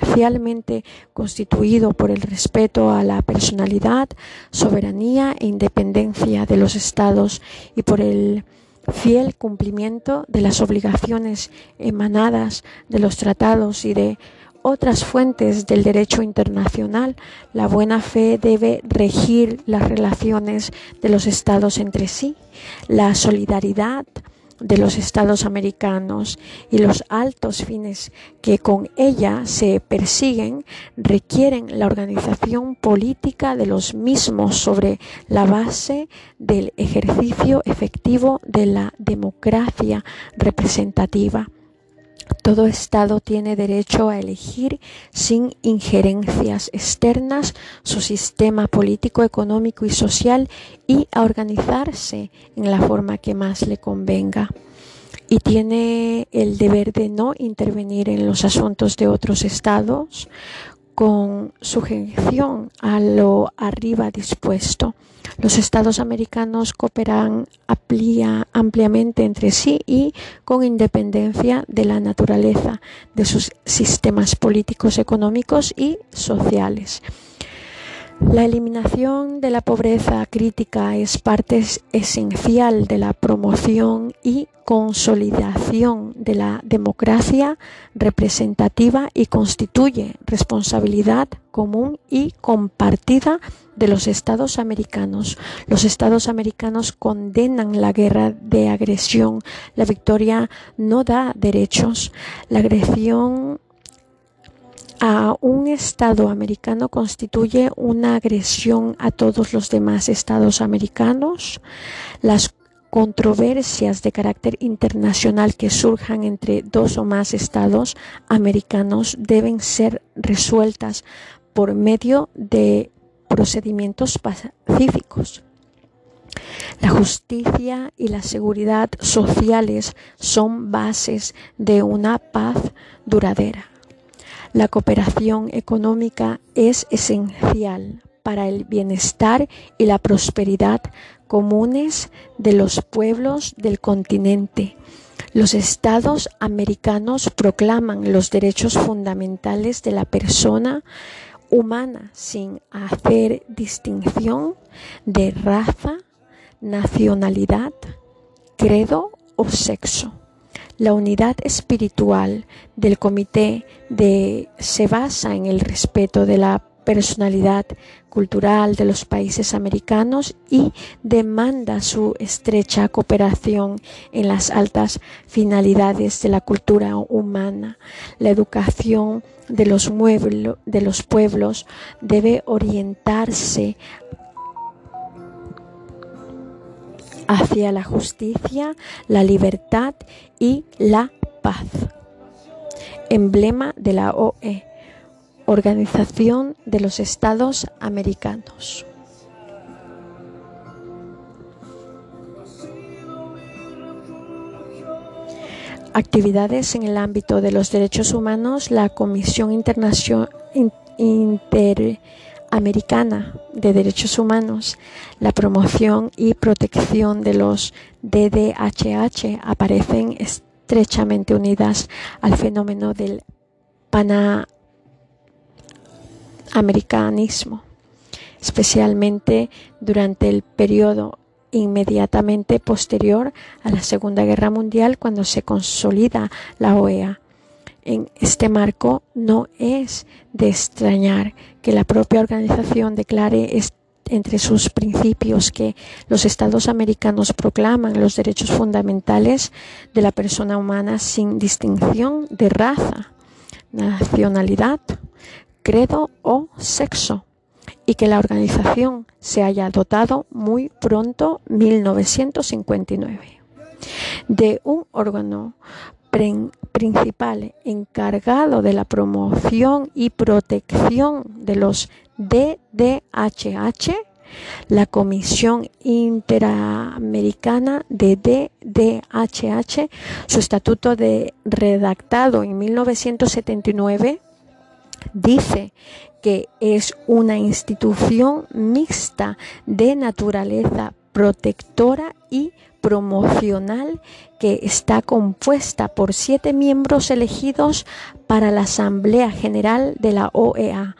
esencialmente constituido por el respeto a la personalidad, soberanía e independencia de los estados y por el fiel cumplimiento de las obligaciones emanadas de los tratados y de otras fuentes del derecho internacional, la buena fe debe regir las relaciones de los estados entre sí. La solidaridad de los estados americanos y los altos fines que con ella se persiguen requieren la organización política de los mismos sobre la base del ejercicio efectivo de la democracia representativa. Todo Estado tiene derecho a elegir sin injerencias externas su sistema político, económico y social y a organizarse en la forma que más le convenga. Y tiene el deber de no intervenir en los asuntos de otros estados con sujeción a lo arriba dispuesto. Los estados americanos cooperan ampliamente entre sí y con independencia de la naturaleza de sus sistemas políticos, económicos y sociales. La eliminación de la pobreza crítica es parte esencial de la promoción y consolidación de la democracia representativa y constituye responsabilidad común y compartida de los estados americanos. Los estados americanos condenan la guerra de agresión. La victoria no da derechos. La agresión a un Estado americano constituye una agresión a todos los demás Estados americanos. Las controversias de carácter internacional que surjan entre dos o más Estados americanos deben ser resueltas por medio de procedimientos pacíficos. La justicia y la seguridad sociales son bases de una paz duradera. La cooperación económica es esencial para el bienestar y la prosperidad comunes de los pueblos del continente. Los estados americanos proclaman los derechos fundamentales de la persona humana sin hacer distinción de raza, nacionalidad, credo o sexo. La unidad espiritual del comité de, se basa en el respeto de la personalidad cultural de los países americanos y demanda su estrecha cooperación en las altas finalidades de la cultura humana. La educación de los, de los pueblos debe orientarse hacia la justicia, la libertad y la paz. Emblema de la OE, Organización de los Estados Americanos. Actividades en el ámbito de los derechos humanos, la Comisión Internacional Inter Americana de Derechos Humanos, la promoción y protección de los DDHH aparecen estrechamente unidas al fenómeno del panamericanismo, especialmente durante el periodo inmediatamente posterior a la Segunda Guerra Mundial cuando se consolida la OEA en este marco no es de extrañar que la propia organización declare entre sus principios que los estados americanos proclaman los derechos fundamentales de la persona humana sin distinción de raza, nacionalidad, credo o sexo y que la organización se haya dotado muy pronto 1959 de un órgano principal encargado de la promoción y protección de los DDHH, la Comisión Interamericana de DDHH, su estatuto de redactado en 1979, Dice que es una institución mixta de naturaleza protectora y promocional que está compuesta por siete miembros elegidos para la Asamblea General de la OEA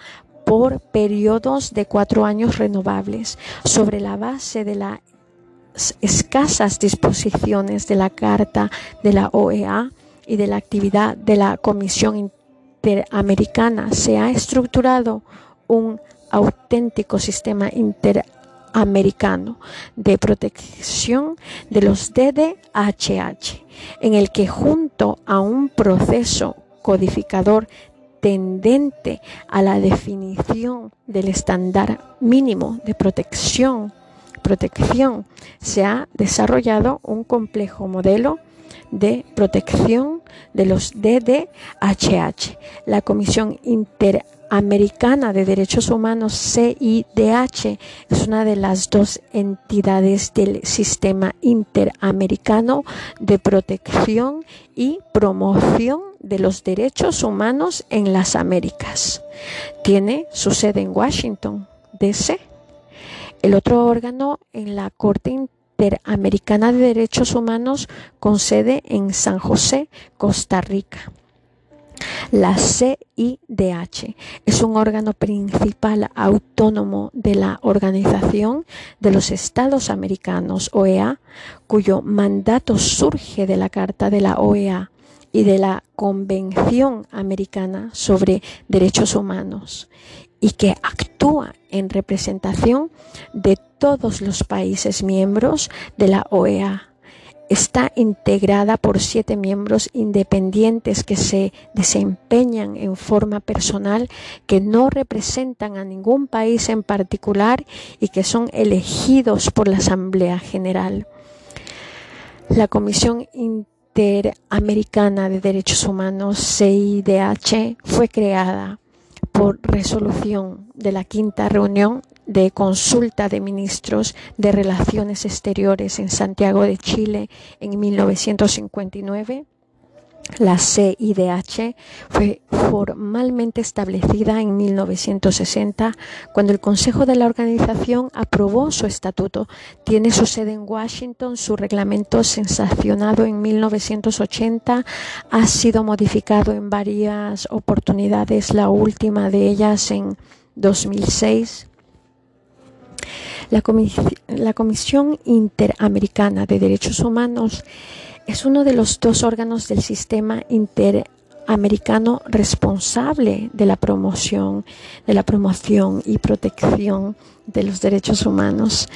por periodos de cuatro años renovables sobre la base de las escasas disposiciones de la Carta de la OEA y de la actividad de la Comisión Interamericana. Se ha estructurado un auténtico sistema interamericano de protección de los DDHH, en el que junto a un proceso codificador tendente a la definición del estándar mínimo de protección, protección, se ha desarrollado un complejo modelo de protección de los DDHH. La Comisión Interamericana de Derechos Humanos, CIDH, es una de las dos entidades del sistema interamericano de protección y promoción de los derechos humanos en las Américas. Tiene su sede en Washington, D.C. El otro órgano en la Corte Interamericana de Derechos Humanos con sede en San José, Costa Rica. La CIDH es un órgano principal autónomo de la Organización de los Estados Americanos, OEA, cuyo mandato surge de la Carta de la OEA y de la Convención Americana sobre Derechos Humanos y que actúa en representación de todos los países miembros de la OEA. Está integrada por siete miembros independientes que se desempeñan en forma personal, que no representan a ningún país en particular y que son elegidos por la Asamblea General. La Comisión Interamericana de Derechos Humanos, CIDH, fue creada por resolución de la quinta reunión de consulta de ministros de Relaciones Exteriores en Santiago de Chile en 1959. La CIDH fue formalmente establecida en 1960 cuando el Consejo de la organización aprobó su estatuto. Tiene su sede en Washington, su reglamento sensacionado en 1980 ha sido modificado en varias oportunidades, la última de ellas en 2006 la, Comisión Interamericana de Derechos Humanos es uno de los dos órganos del sistema interamericano responsable de la promoción, de la promoción y protección de los derechos humanos.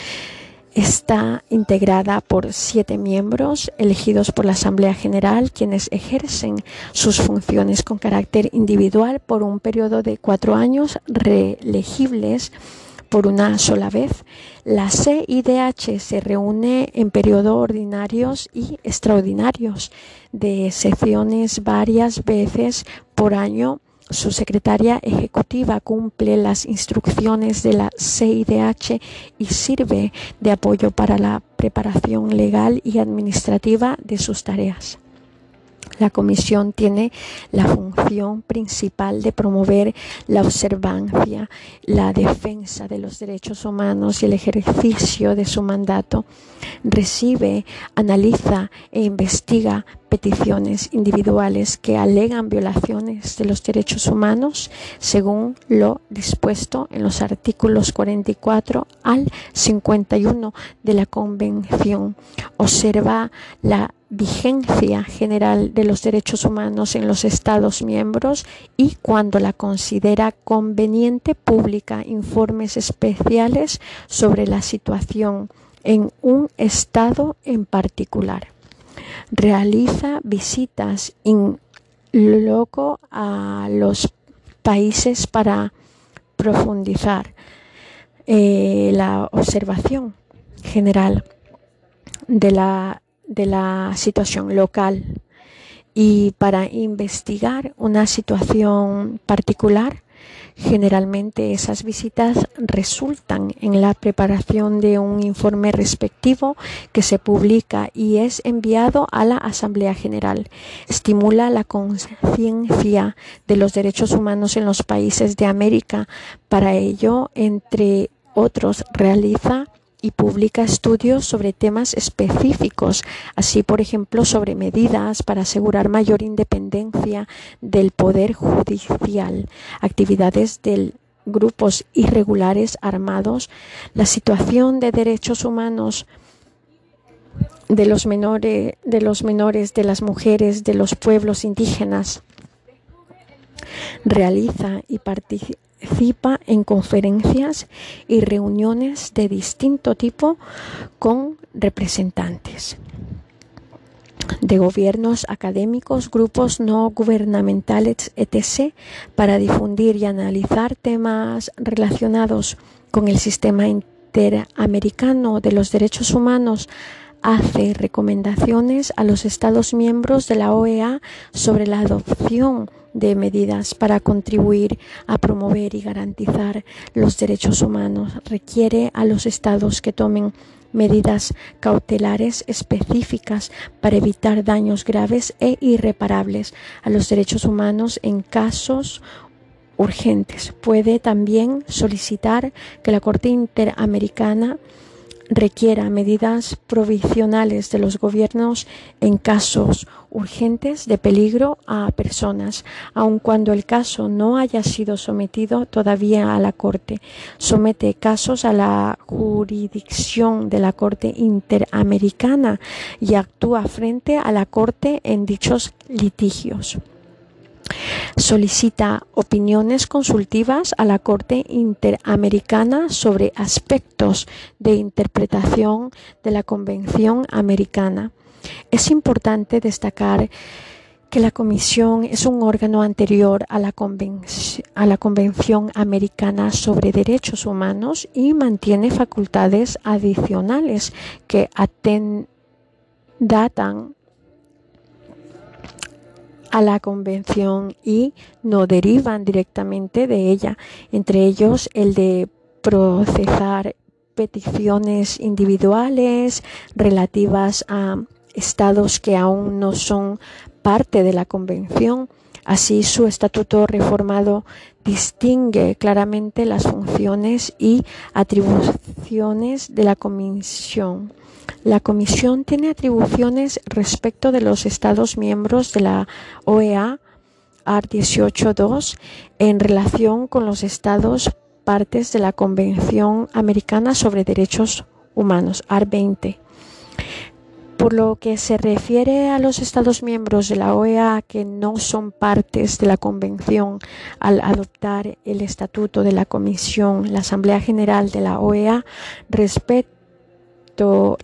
Está integrada por siete miembros elegidos por la Asamblea General, quienes ejercen sus funciones con carácter individual por un periodo de cuatro años reelegibles por una sola vez. La CIDH se reúne en periodos ordinarios y extraordinarios de sesiones varias veces por año. Su secretaria ejecutiva cumple las instrucciones de la CIDH y sirve de apoyo para la preparación legal y administrativa de sus tareas. La comisión tiene la función principal de promover la observancia, la defensa de los derechos humanos y el ejercicio de su mandato. Recibe, analiza e investiga peticiones individuales que alegan violaciones de los derechos humanos según lo dispuesto en los artículos 44 al 51 de la Convención. Observa la vigencia general de los derechos humanos en los Estados miembros y cuando la considera conveniente publica informes especiales sobre la situación en un Estado en particular. Realiza visitas in loco a los países para profundizar eh, la observación general de la de la situación local. Y para investigar una situación particular Generalmente esas visitas resultan en la preparación de un informe respectivo que se publica y es enviado a la Asamblea General. Estimula la conciencia de los derechos humanos en los países de América. Para ello, entre otros, realiza y publica estudios sobre temas específicos, así por ejemplo sobre medidas para asegurar mayor independencia del poder judicial, actividades de grupos irregulares armados, la situación de derechos humanos de los menores, de las mujeres, de los pueblos indígenas. Realiza y participa participa en conferencias y reuniones de distinto tipo con representantes de gobiernos académicos, grupos no gubernamentales, etc., para difundir y analizar temas relacionados con el sistema interamericano de los derechos humanos hace recomendaciones a los Estados miembros de la OEA sobre la adopción de medidas para contribuir a promover y garantizar los derechos humanos. Requiere a los Estados que tomen medidas cautelares específicas para evitar daños graves e irreparables a los derechos humanos en casos urgentes. Puede también solicitar que la Corte Interamericana requiera medidas provisionales de los gobiernos en casos urgentes de peligro a personas, aun cuando el caso no haya sido sometido todavía a la Corte. Somete casos a la jurisdicción de la Corte Interamericana y actúa frente a la Corte en dichos litigios. Solicita opiniones consultivas a la Corte Interamericana sobre aspectos de interpretación de la Convención Americana. Es importante destacar que la Comisión es un órgano anterior a la, Convención Americana sobre Derechos Humanos y mantiene facultades adicionales que datan a la convención y no derivan directamente de ella, entre ellos el de procesar peticiones individuales relativas a estados que aún no son parte de la convención. Así, su estatuto reformado distingue claramente las funciones y atribuciones de la Comisión. La Comisión tiene atribuciones respecto de los Estados miembros de la OEA, ART 18.2, en relación con los Estados partes de la Convención Americana sobre Derechos Humanos, ART 20. Por lo que se refiere a los Estados miembros de la OEA que no son partes de la Convención al adoptar el Estatuto de la Comisión, la Asamblea General de la OEA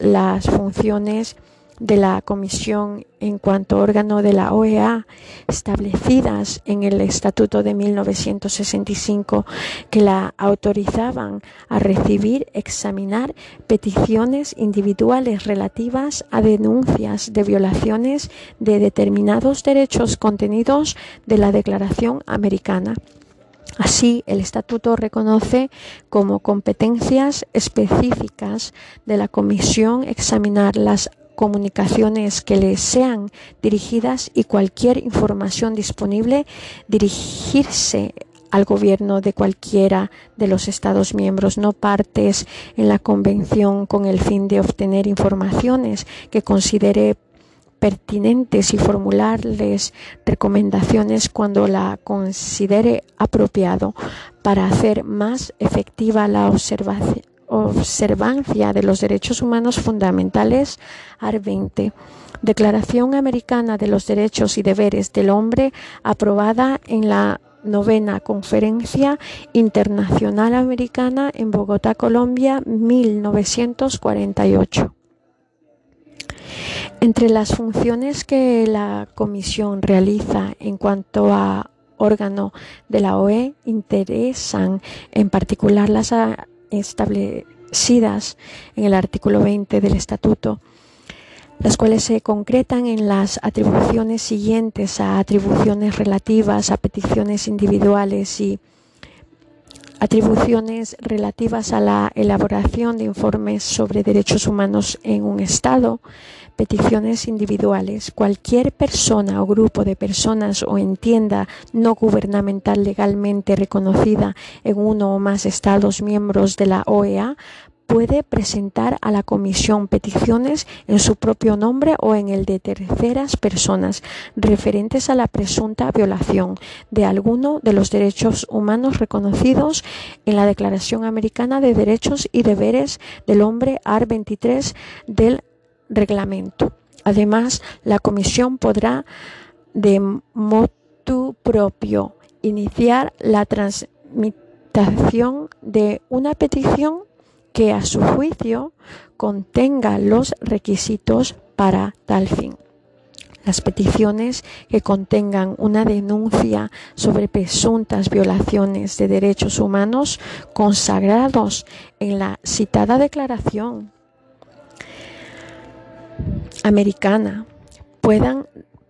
las funciones de la Comisión en cuanto órgano de la OEA establecidas en el Estatuto de 1965 que la autorizaban a recibir, examinar peticiones individuales relativas a denuncias de violaciones de determinados derechos contenidos de la Declaración Americana. Así, el Estatuto reconoce como competencias específicas de la Comisión examinar las comunicaciones que le sean dirigidas y cualquier información disponible dirigirse al gobierno de cualquiera de los Estados miembros, no partes en la Convención con el fin de obtener informaciones que considere pertinentes y formularles recomendaciones cuando la considere apropiado para hacer más efectiva la observancia de los derechos humanos fundamentales. AR 20. Declaración Americana de los Derechos y Deberes del Hombre aprobada en la novena Conferencia Internacional Americana en Bogotá, Colombia, 1948. Entre las funciones que la Comisión realiza en cuanto a órgano de la OE interesan en particular las establecidas en el artículo 20 del Estatuto, las cuales se concretan en las atribuciones siguientes a atribuciones relativas a peticiones individuales y atribuciones relativas a la elaboración de informes sobre derechos humanos en un Estado, peticiones individuales. Cualquier persona o grupo de personas o entienda no gubernamental legalmente reconocida en uno o más Estados miembros de la OEA puede presentar a la Comisión peticiones en su propio nombre o en el de terceras personas referentes a la presunta violación de alguno de los derechos humanos reconocidos en la Declaración Americana de Derechos y Deberes del Hombre AR 23 del reglamento. Además, la Comisión podrá de motu propio iniciar la transmitación de una petición que a su juicio contenga los requisitos para tal fin. Las peticiones que contengan una denuncia sobre presuntas violaciones de derechos humanos consagrados en la citada declaración americana puedan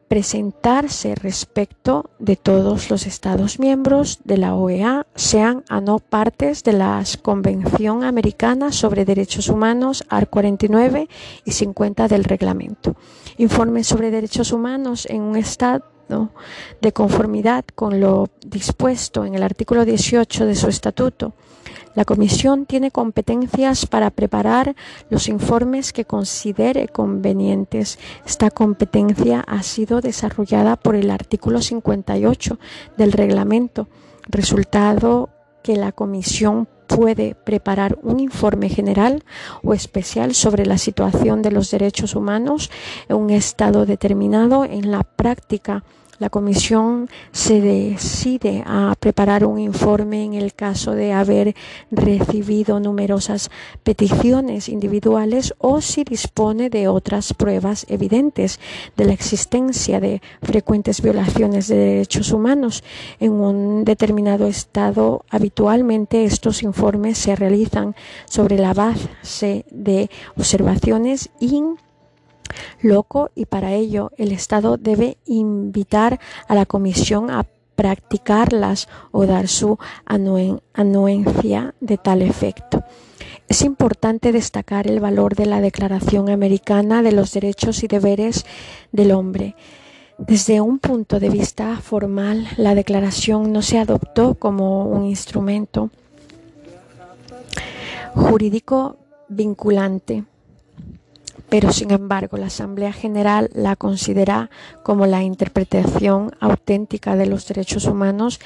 presentarse respecto de todos los Estados miembros de la OEA, sean a no partes de la Convención Americana sobre Derechos Humanos, AR 49 y 50 del reglamento. Informes sobre derechos humanos en un Estado de conformidad con lo dispuesto en el artículo 18 de su estatuto la Comisión tiene competencias para preparar los informes que considere convenientes. Esta competencia ha sido desarrollada por el artículo 58 del reglamento, resultado que la Comisión puede preparar un informe general o especial sobre la situación de los derechos humanos en un estado determinado en la práctica la comisión se decide a preparar un informe en el caso de haber recibido numerosas peticiones individuales o si dispone de otras pruebas evidentes de la existencia de frecuentes violaciones de derechos humanos en un determinado estado. Habitualmente estos informes se realizan sobre la base de observaciones in loco y para ello el Estado debe invitar a la Comisión a practicarlas o dar su anuencia de tal efecto. Es importante destacar el valor de la Declaración Americana de los Derechos y Deberes del Hombre. Desde un punto de vista formal, la declaración no se adoptó como un instrumento jurídico vinculante pero sin embargo la Asamblea General la considera como la interpretación auténtica de los derechos humanos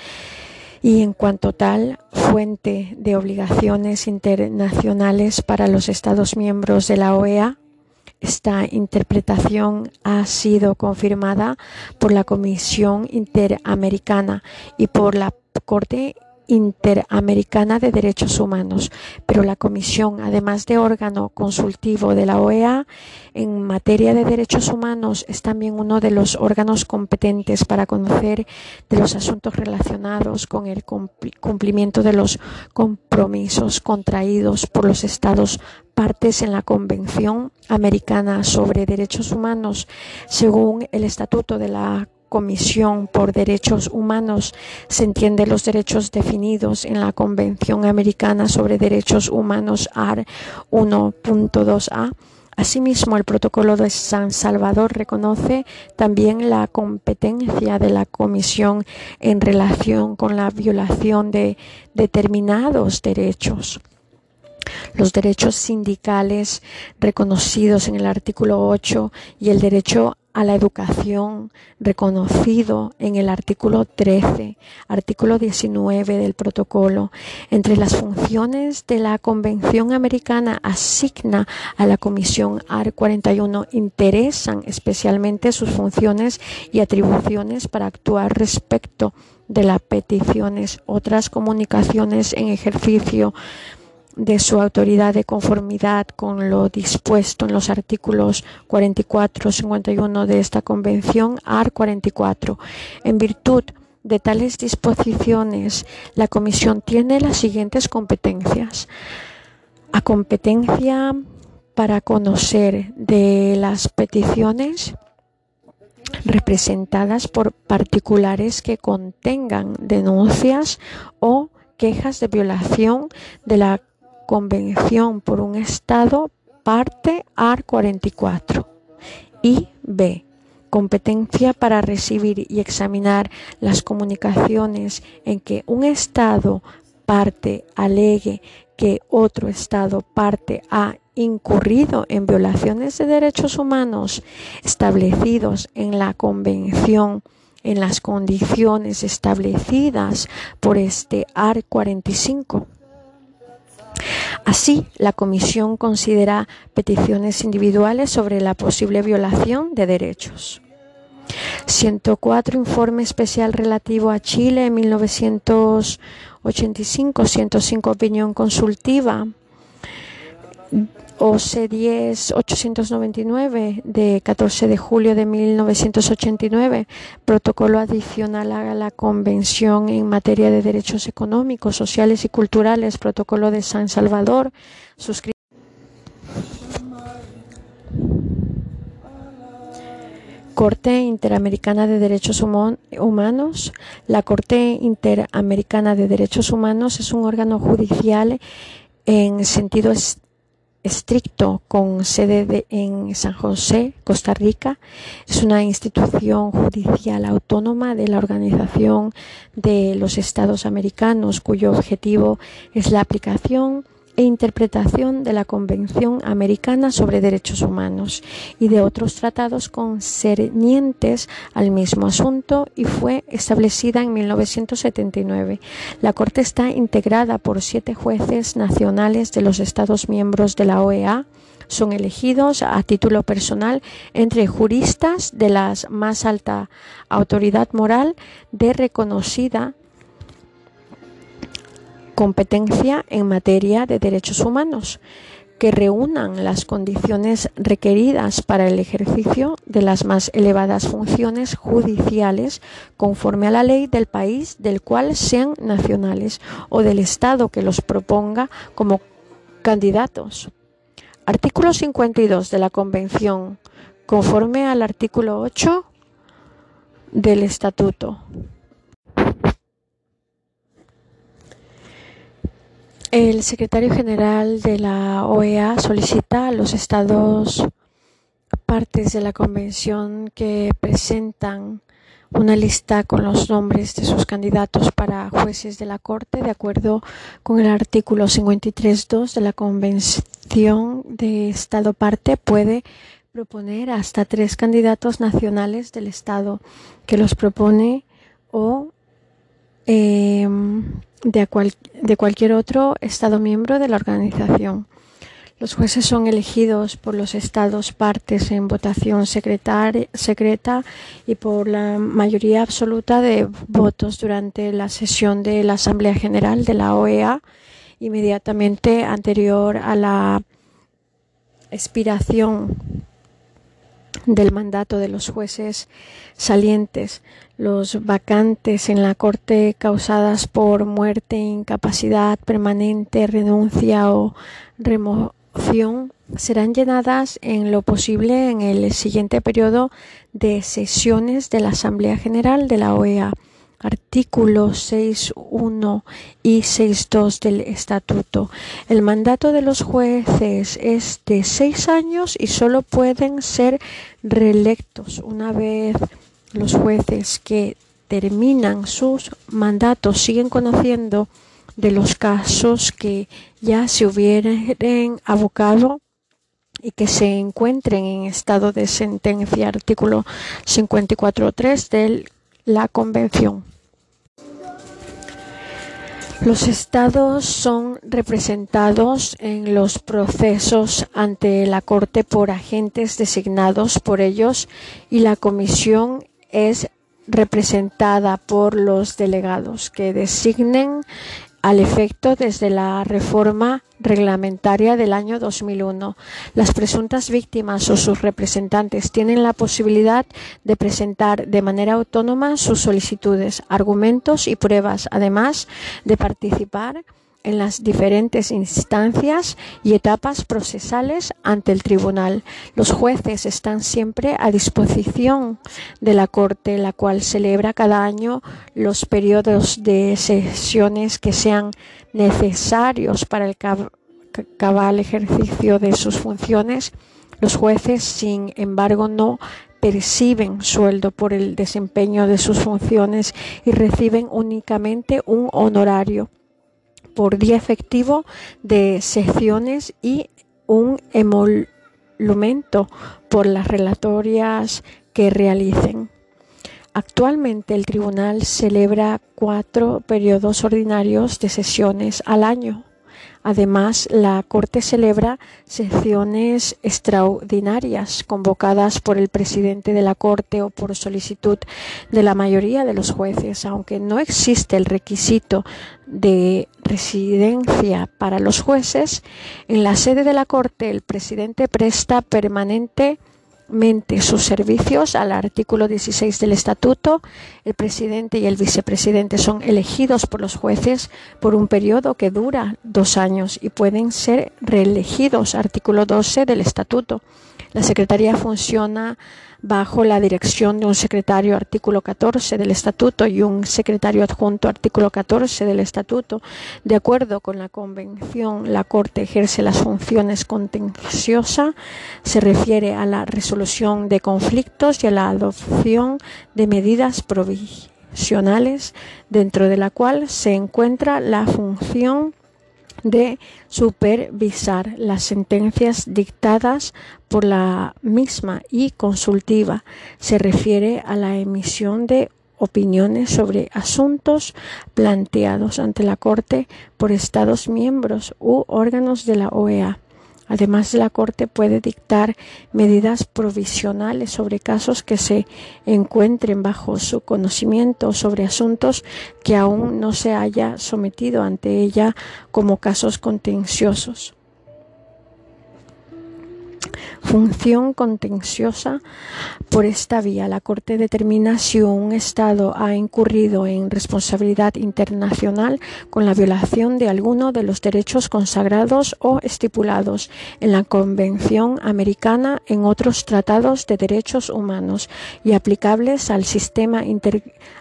y en cuanto tal fuente de obligaciones internacionales para los Estados miembros de la OEA. Esta interpretación ha sido confirmada por la Comisión Interamericana y por la Corte Interamericana de Derechos Humanos, pero la Comisión, además de órgano consultivo de la OEA en materia de derechos humanos, es también uno de los órganos competentes para conocer de los asuntos relacionados con el cumplimiento de los compromisos contraídos por los Estados partes en la Convención Americana sobre Derechos Humanos, según el Estatuto de la Comisión por Derechos Humanos se entiende los derechos definidos en la Convención Americana sobre Derechos Humanos AR 1.2a. Asimismo, el Protocolo de San Salvador reconoce también la competencia de la Comisión en relación con la violación de determinados derechos. Los derechos sindicales reconocidos en el artículo 8 y el derecho a la educación reconocido en el artículo 13, artículo 19 del protocolo. Entre las funciones de la Convención Americana asigna a la Comisión AR 41 interesan especialmente sus funciones y atribuciones para actuar respecto de las peticiones, otras comunicaciones en ejercicio de su autoridad de conformidad con lo dispuesto en los artículos 44 y 51 de esta Convención AR 44. En virtud de tales disposiciones, la Comisión tiene las siguientes competencias. A competencia para conocer de las peticiones representadas por particulares que contengan denuncias o quejas de violación de la Convención por un Estado, parte AR 44. Y B. Competencia para recibir y examinar las comunicaciones en que un Estado parte alegue que otro Estado parte ha incurrido en violaciones de derechos humanos establecidos en la Convención en las condiciones establecidas por este AR 45. Así, la Comisión considera peticiones individuales sobre la posible violación de derechos. 104 informe especial relativo a Chile en 1985, 105 opinión consultiva OC10 899 de 14 de julio de 1989, protocolo adicional a la Convención en materia de derechos económicos, sociales y culturales, protocolo de San Salvador, suscrito Corte Interamericana de Derechos Humanos. La Corte Interamericana de Derechos Humanos es un órgano judicial en sentido estricto con sede en San José, Costa Rica. Es una institución judicial autónoma de la Organización de los Estados Americanos cuyo objetivo es la aplicación e interpretación de la Convención Americana sobre Derechos Humanos y de otros tratados concernientes al mismo asunto y fue establecida en 1979. La Corte está integrada por siete jueces nacionales de los Estados miembros de la OEA son elegidos a título personal entre juristas de la más alta autoridad moral de reconocida competencia en materia de derechos humanos que reúnan las condiciones requeridas para el ejercicio de las más elevadas funciones judiciales conforme a la ley del país del cual sean nacionales o del Estado que los proponga como candidatos. Artículo 52 de la Convención, conforme al artículo 8 del Estatuto. El secretario general de la OEA solicita a los estados partes de la convención que presentan una lista con los nombres de sus candidatos para jueces de la Corte, de acuerdo con el artículo 53.2 de la Convención de Estado parte, puede proponer hasta tres candidatos nacionales del Estado que los propone o eh, de, de cualquier otro Estado miembro de la organización. Los jueces son elegidos por los estados partes en votación secreta y por la mayoría absoluta de votos durante la sesión de la Asamblea General de la OEA inmediatamente anterior a la expiración del mandato de los jueces salientes, los vacantes en la Corte causadas por muerte, incapacidad permanente, renuncia o remoción serán llenadas en lo posible en el siguiente periodo de sesiones de la Asamblea General de la OEA artículos 6.1 y 6.2 del Estatuto. El mandato de los jueces es de seis años y solo pueden ser reelectos una vez los jueces que terminan sus mandatos siguen conociendo de los casos que ya se hubieran abocado y que se encuentren en estado de sentencia, artículo 54.3 de la Convención. Los estados son representados en los procesos ante la Corte por agentes designados por ellos y la Comisión es representada por los delegados que designen al efecto desde la reforma reglamentaria del año 2001. Las presuntas víctimas o sus representantes tienen la posibilidad de presentar de manera autónoma sus solicitudes, argumentos y pruebas, además de participar en las diferentes instancias y etapas procesales ante el tribunal. Los jueces están siempre a disposición de la Corte, la cual celebra cada año los periodos de sesiones que sean necesarios para el cabal ejercicio de sus funciones. Los jueces, sin embargo, no perciben sueldo por el desempeño de sus funciones y reciben únicamente un honorario por día efectivo de secciones y un emolumento por las relatorias que realicen. Actualmente el tribunal celebra cuatro periodos ordinarios de sesiones al año. Además, la Corte celebra sesiones extraordinarias convocadas por el presidente de la Corte o por solicitud de la mayoría de los jueces, aunque no existe el requisito de residencia para los jueces. En la sede de la Corte, el presidente presta permanente sus servicios al artículo 16 del Estatuto. El presidente y el vicepresidente son elegidos por los jueces por un periodo que dura dos años y pueden ser reelegidos. Artículo 12 del Estatuto. La Secretaría funciona bajo la dirección de un secretario artículo 14 del estatuto y un secretario adjunto artículo 14 del estatuto. De acuerdo con la convención, la Corte ejerce las funciones contenciosas, se refiere a la resolución de conflictos y a la adopción de medidas provisionales, dentro de la cual se encuentra la función de supervisar las sentencias dictadas por la misma y consultiva. Se refiere a la emisión de opiniones sobre asuntos planteados ante la Corte por Estados miembros u órganos de la OEA. Además, la Corte puede dictar medidas provisionales sobre casos que se encuentren bajo su conocimiento sobre asuntos que aún no se haya sometido ante ella como casos contenciosos función contenciosa. Por esta vía, la Corte determina si un Estado ha incurrido en responsabilidad internacional con la violación de alguno de los derechos consagrados o estipulados en la Convención Americana, en otros tratados de derechos humanos y aplicables al sistema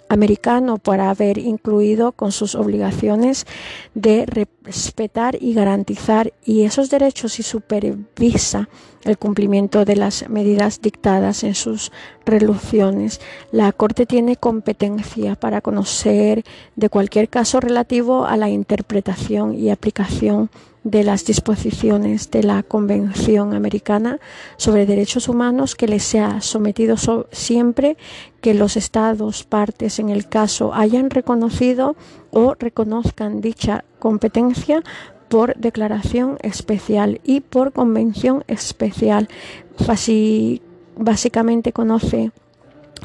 interamericano por haber incluido con sus obligaciones de respetar y garantizar y esos derechos y supervisa el cumplimiento de las medidas dictadas en sus resoluciones. La Corte tiene competencia para conocer de cualquier caso relativo a la interpretación y aplicación de las disposiciones de la Convención Americana sobre Derechos Humanos que les sea sometido siempre que los Estados partes en el caso hayan reconocido o reconozcan dicha competencia por declaración especial y por convención especial. básicamente conoce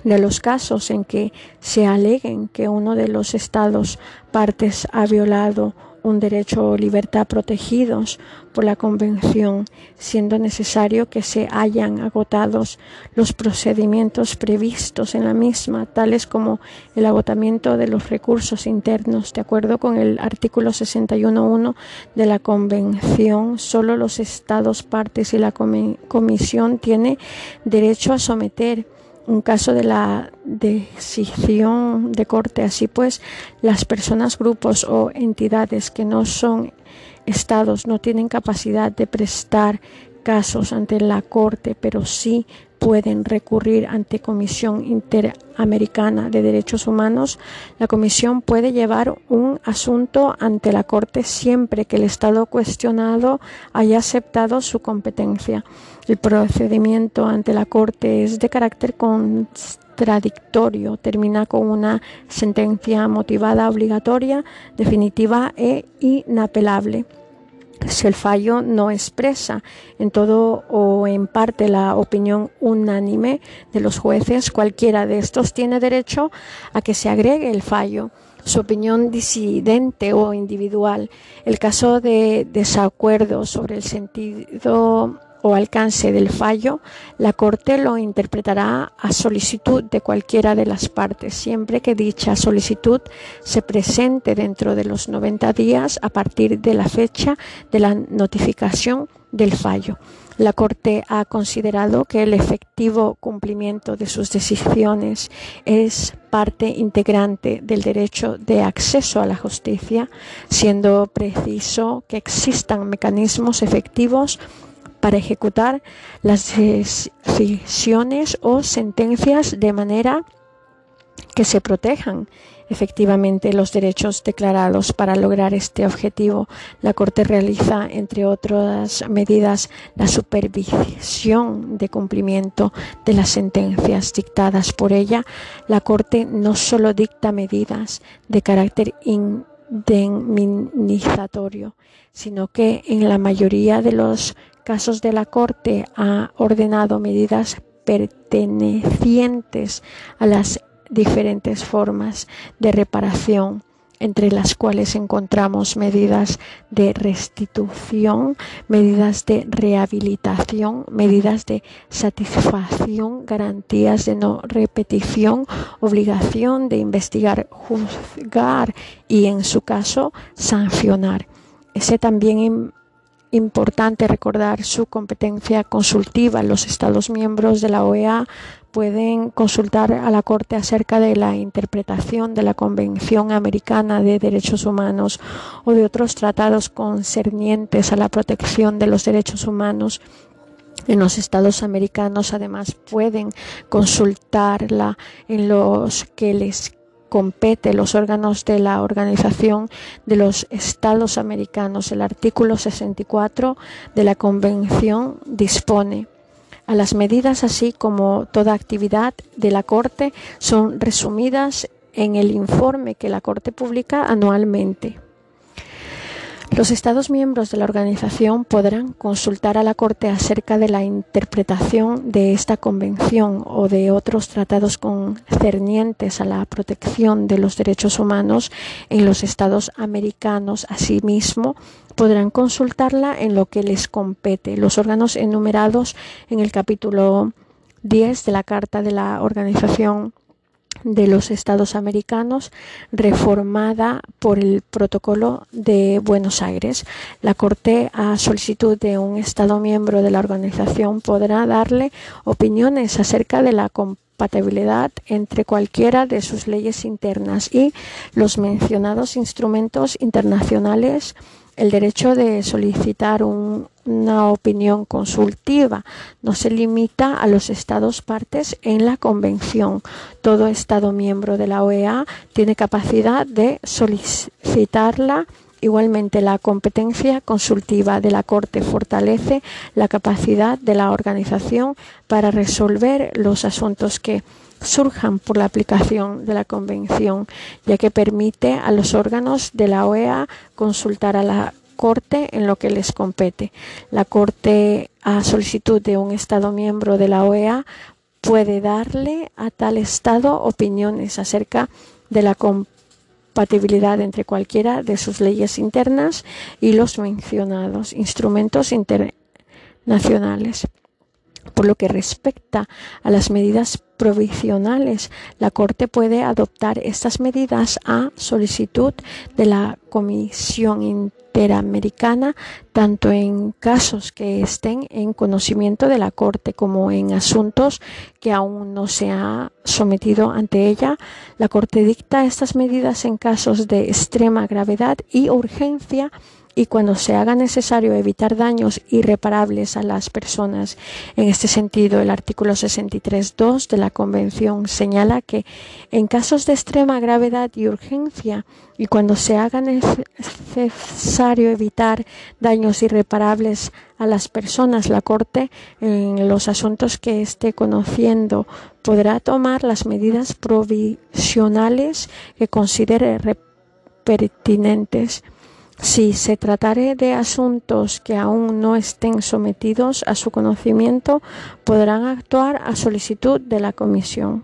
de los casos en que se aleguen que uno de los estados partes ha violado un derecho o libertad protegidos por la Convención, siendo necesario que se hayan agotados los procedimientos previstos en la misma, tales como el agotamiento de los recursos internos. De acuerdo con el artículo 61.1 de la Convención, solo los Estados partes y la Comisión tiene derecho a someter un caso de la decisión de corte. Así pues, las personas, grupos o entidades que no son estados no tienen capacidad de prestar casos ante la Corte, pero sí pueden recurrir ante Comisión Interamericana de Derechos Humanos. La Comisión puede llevar un asunto ante la Corte siempre que el Estado cuestionado haya aceptado su competencia. El procedimiento ante la Corte es de carácter contradictorio, termina con una sentencia motivada obligatoria, definitiva e inapelable. Si el fallo no expresa en todo o en parte la opinión unánime de los jueces, cualquiera de estos tiene derecho a que se agregue el fallo. Su opinión disidente o individual. El caso de desacuerdo sobre el sentido o alcance del fallo, la Corte lo interpretará a solicitud de cualquiera de las partes, siempre que dicha solicitud se presente dentro de los 90 días a partir de la fecha de la notificación del fallo. La Corte ha considerado que el efectivo cumplimiento de sus decisiones es parte integrante del derecho de acceso a la justicia, siendo preciso que existan mecanismos efectivos para ejecutar las decisiones o sentencias de manera que se protejan efectivamente los derechos declarados. Para lograr este objetivo, la Corte realiza, entre otras medidas, la supervisión de cumplimiento de las sentencias dictadas por ella. La Corte no solo dicta medidas de carácter indemnizatorio, sino que en la mayoría de los casos de la Corte ha ordenado medidas pertenecientes a las diferentes formas de reparación entre las cuales encontramos medidas de restitución, medidas de rehabilitación, medidas de satisfacción, garantías de no repetición, obligación de investigar, juzgar y, en su caso, sancionar. Ese también importante recordar su competencia consultiva. Los Estados miembros de la OEA pueden consultar a la Corte acerca de la interpretación de la Convención Americana de Derechos Humanos o de otros tratados concernientes a la protección de los derechos humanos en los estados americanos además pueden consultarla en los que les compete los órganos de la Organización de los Estados Americanos. El artículo 64 de la Convención dispone a las medidas, así como toda actividad de la Corte, son resumidas en el informe que la Corte publica anualmente. Los Estados miembros de la organización podrán consultar a la Corte acerca de la interpretación de esta convención o de otros tratados concernientes a la protección de los derechos humanos en los Estados americanos. Asimismo, podrán consultarla en lo que les compete. Los órganos enumerados en el capítulo 10 de la Carta de la Organización de los Estados Americanos, reformada por el Protocolo de Buenos Aires. La Corte, a solicitud de un Estado miembro de la organización, podrá darle opiniones acerca de la compatibilidad entre cualquiera de sus leyes internas y los mencionados instrumentos internacionales el derecho de solicitar una opinión consultiva no se limita a los estados partes en la convención. Todo estado miembro de la OEA tiene capacidad de solicitarla. Igualmente, la competencia consultiva de la Corte fortalece la capacidad de la organización para resolver los asuntos que surjan por la aplicación de la Convención, ya que permite a los órganos de la OEA consultar a la Corte en lo que les compete. La Corte, a solicitud de un Estado miembro de la OEA, puede darle a tal Estado opiniones acerca de la compatibilidad entre cualquiera de sus leyes internas y los mencionados instrumentos internacionales. Por lo que respecta a las medidas provisionales, la Corte puede adoptar estas medidas a solicitud de la Comisión Interamericana, tanto en casos que estén en conocimiento de la Corte como en asuntos que aún no se ha sometido ante ella. La Corte dicta estas medidas en casos de extrema gravedad y urgencia y cuando se haga necesario evitar daños irreparables a las personas. En este sentido, el artículo 63.2 de la Convención señala que en casos de extrema gravedad y urgencia y cuando se haga necesario evitar daños irreparables a las personas, la Corte, en los asuntos que esté conociendo, podrá tomar las medidas provisionales que considere pertinentes si se tratare de asuntos que aún no estén sometidos a su conocimiento, podrán actuar a solicitud de la Comisión.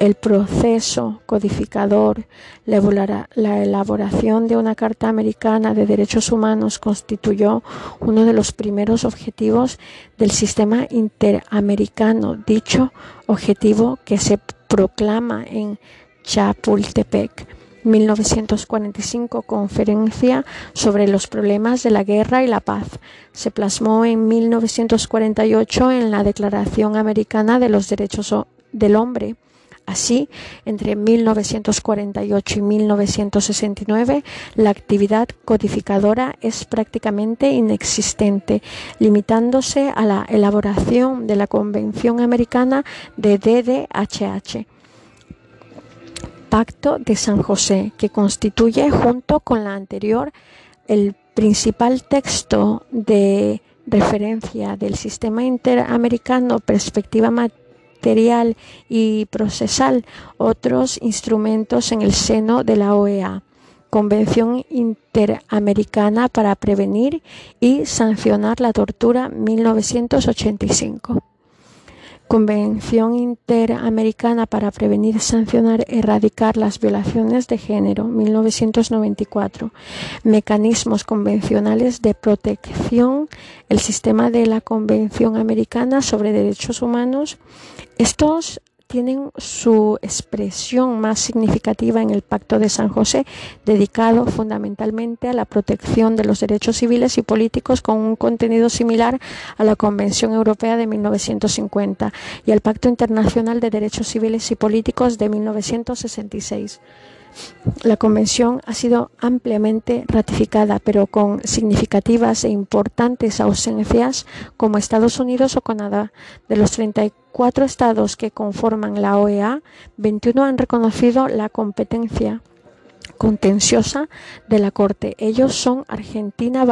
el proceso codificador, la elaboración de una Carta Americana de Derechos Humanos constituyó uno de los primeros objetivos del sistema interamericano. Dicho objetivo que se proclama en Chapultepec 1945 Conferencia sobre los problemas de la guerra y la paz. Se plasmó en 1948 en la Declaración Americana de los Derechos del Hombre. Así, entre 1948 y 1969, la actividad codificadora es prácticamente inexistente, limitándose a la elaboración de la Convención Americana de DDHH Pacto de San José, que constituye junto con la anterior el principal texto de referencia del sistema interamericano perspectiva material y procesal, otros instrumentos en el seno de la OEA. Convención Interamericana para Prevenir y Sancionar la Tortura 1985. Convención Interamericana para Prevenir, Sancionar, Erradicar las Violaciones de Género, 1994. Mecanismos convencionales de protección, el sistema de la Convención Americana sobre Derechos Humanos. Estos tienen su expresión más significativa en el Pacto de San José, dedicado fundamentalmente a la protección de los derechos civiles y políticos con un contenido similar a la Convención Europea de 1950 y al Pacto Internacional de Derechos Civiles y Políticos de 1966. La Convención ha sido ampliamente ratificada, pero con significativas e importantes ausencias como Estados Unidos o Canadá. De los 34 estados que conforman la OEA, 21 han reconocido la competencia contenciosa de la Corte. Ellos son Argentina,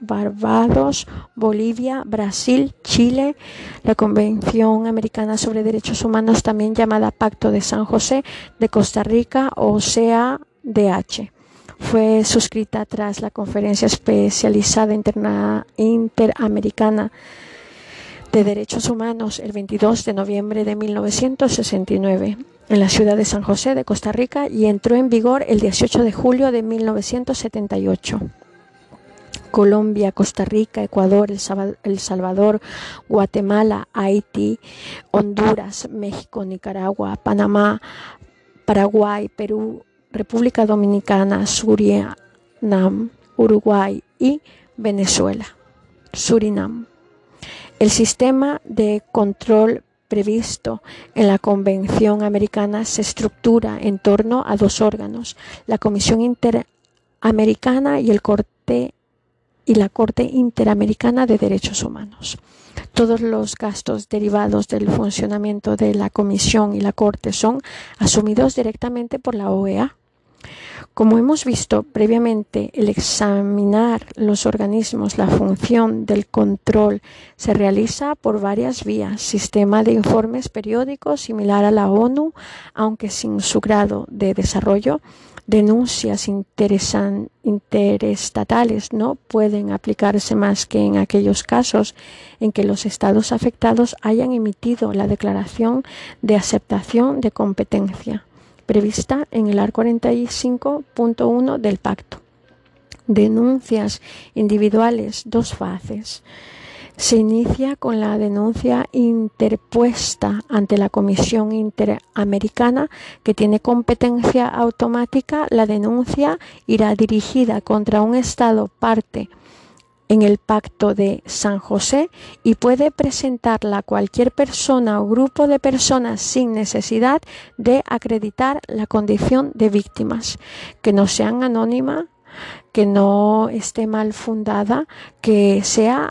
Barbados, Bolivia, Brasil, Chile, la Convención Americana sobre Derechos Humanos, también llamada Pacto de San José, de Costa Rica o CADH. Fue suscrita tras la Conferencia Especializada Interamericana de Derechos Humanos el 22 de noviembre de 1969 en la ciudad de San José de Costa Rica y entró en vigor el 18 de julio de 1978. Colombia, Costa Rica, Ecuador, El Salvador, Guatemala, Haití, Honduras, México, Nicaragua, Panamá, Paraguay, Perú, República Dominicana, Surinam, Uruguay y Venezuela. Surinam. El sistema de control previsto en la Convención Americana se estructura en torno a dos órganos, la Comisión Interamericana y la Corte Interamericana de Derechos Humanos. Todos los gastos derivados del funcionamiento de la Comisión y la Corte son asumidos directamente por la OEA. Como hemos visto previamente, el examinar los organismos, la función del control se realiza por varias vías. Sistema de informes periódicos similar a la ONU, aunque sin su grado de desarrollo. Denuncias interestatales no pueden aplicarse más que en aquellos casos en que los estados afectados hayan emitido la declaración de aceptación de competencia prevista en el art 45.1 del pacto. Denuncias individuales, dos fases. Se inicia con la denuncia interpuesta ante la Comisión Interamericana que tiene competencia automática. La denuncia irá dirigida contra un Estado parte en el pacto de San José y puede presentarla cualquier persona o grupo de personas sin necesidad de acreditar la condición de víctimas, que no sean anónima, que no esté mal fundada, que sea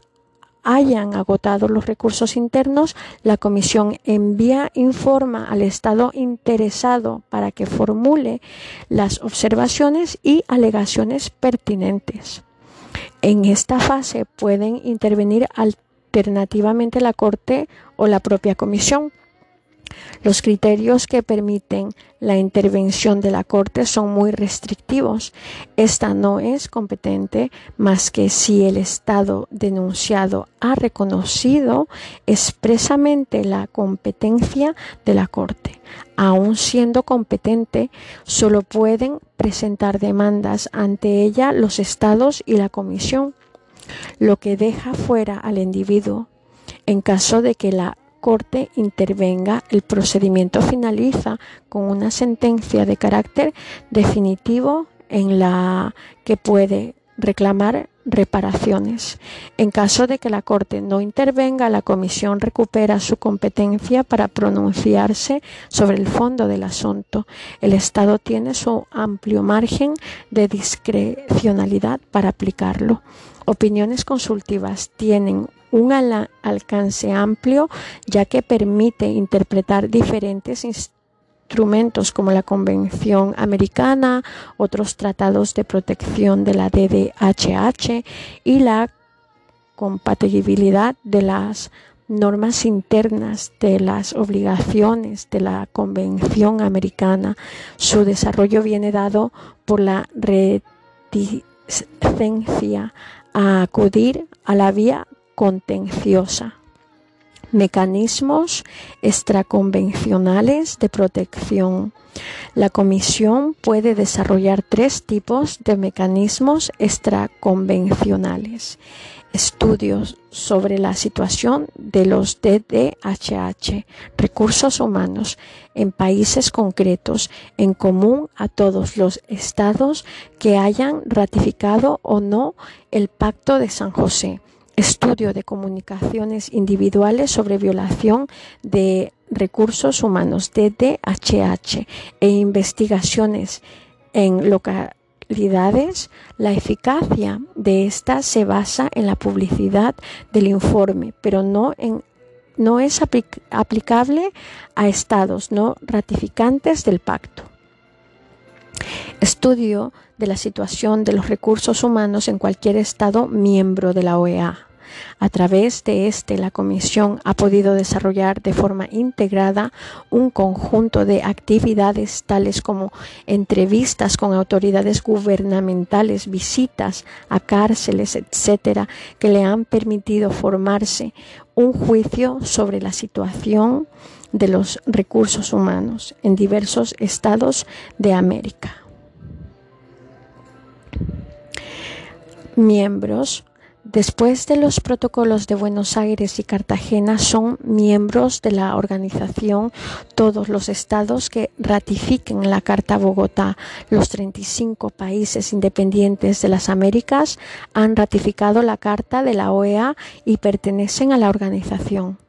hayan agotado los recursos internos, la comisión envía informa al Estado interesado para que formule las observaciones y alegaciones pertinentes. En esta fase pueden intervenir alternativamente la Corte o la propia Comisión. Los criterios que permiten la intervención de la Corte son muy restrictivos. Esta no es competente más que si el Estado denunciado ha reconocido expresamente la competencia de la Corte. Aun siendo competente, solo pueden presentar demandas ante ella los Estados y la Comisión, lo que deja fuera al individuo en caso de que la Corte intervenga, el procedimiento finaliza con una sentencia de carácter definitivo en la que puede reclamar reparaciones. En caso de que la Corte no intervenga, la Comisión recupera su competencia para pronunciarse sobre el fondo del asunto. El Estado tiene su amplio margen de discrecionalidad para aplicarlo. Opiniones consultivas tienen un alcance amplio ya que permite interpretar diferentes instrumentos como la Convención Americana, otros tratados de protección de la DDHH y la compatibilidad de las normas internas de las obligaciones de la Convención Americana. Su desarrollo viene dado por la reticencia a acudir a la vía contenciosa. Mecanismos extraconvencionales de protección. La Comisión puede desarrollar tres tipos de mecanismos extraconvencionales. Estudios sobre la situación de los DDHH, recursos humanos, en países concretos, en común a todos los estados que hayan ratificado o no el Pacto de San José estudio de comunicaciones individuales sobre violación de recursos humanos, DDHH, e investigaciones en localidades, la eficacia de esta se basa en la publicidad del informe, pero no es aplicable a estados no ratificantes del pacto. Estudio de la situación de los recursos humanos en cualquier estado miembro de la OEA. A través de este, la Comisión ha podido desarrollar de forma integrada un conjunto de actividades tales como entrevistas con autoridades gubernamentales, visitas a cárceles, etcétera, que le han permitido formarse un juicio sobre la situación de los recursos humanos en diversos estados de América. Miembros Después de los protocolos de Buenos Aires y Cartagena, son miembros de la organización todos los estados que ratifiquen la Carta Bogotá. Los 35 países independientes de las Américas han ratificado la Carta de la OEA y pertenecen a la organización.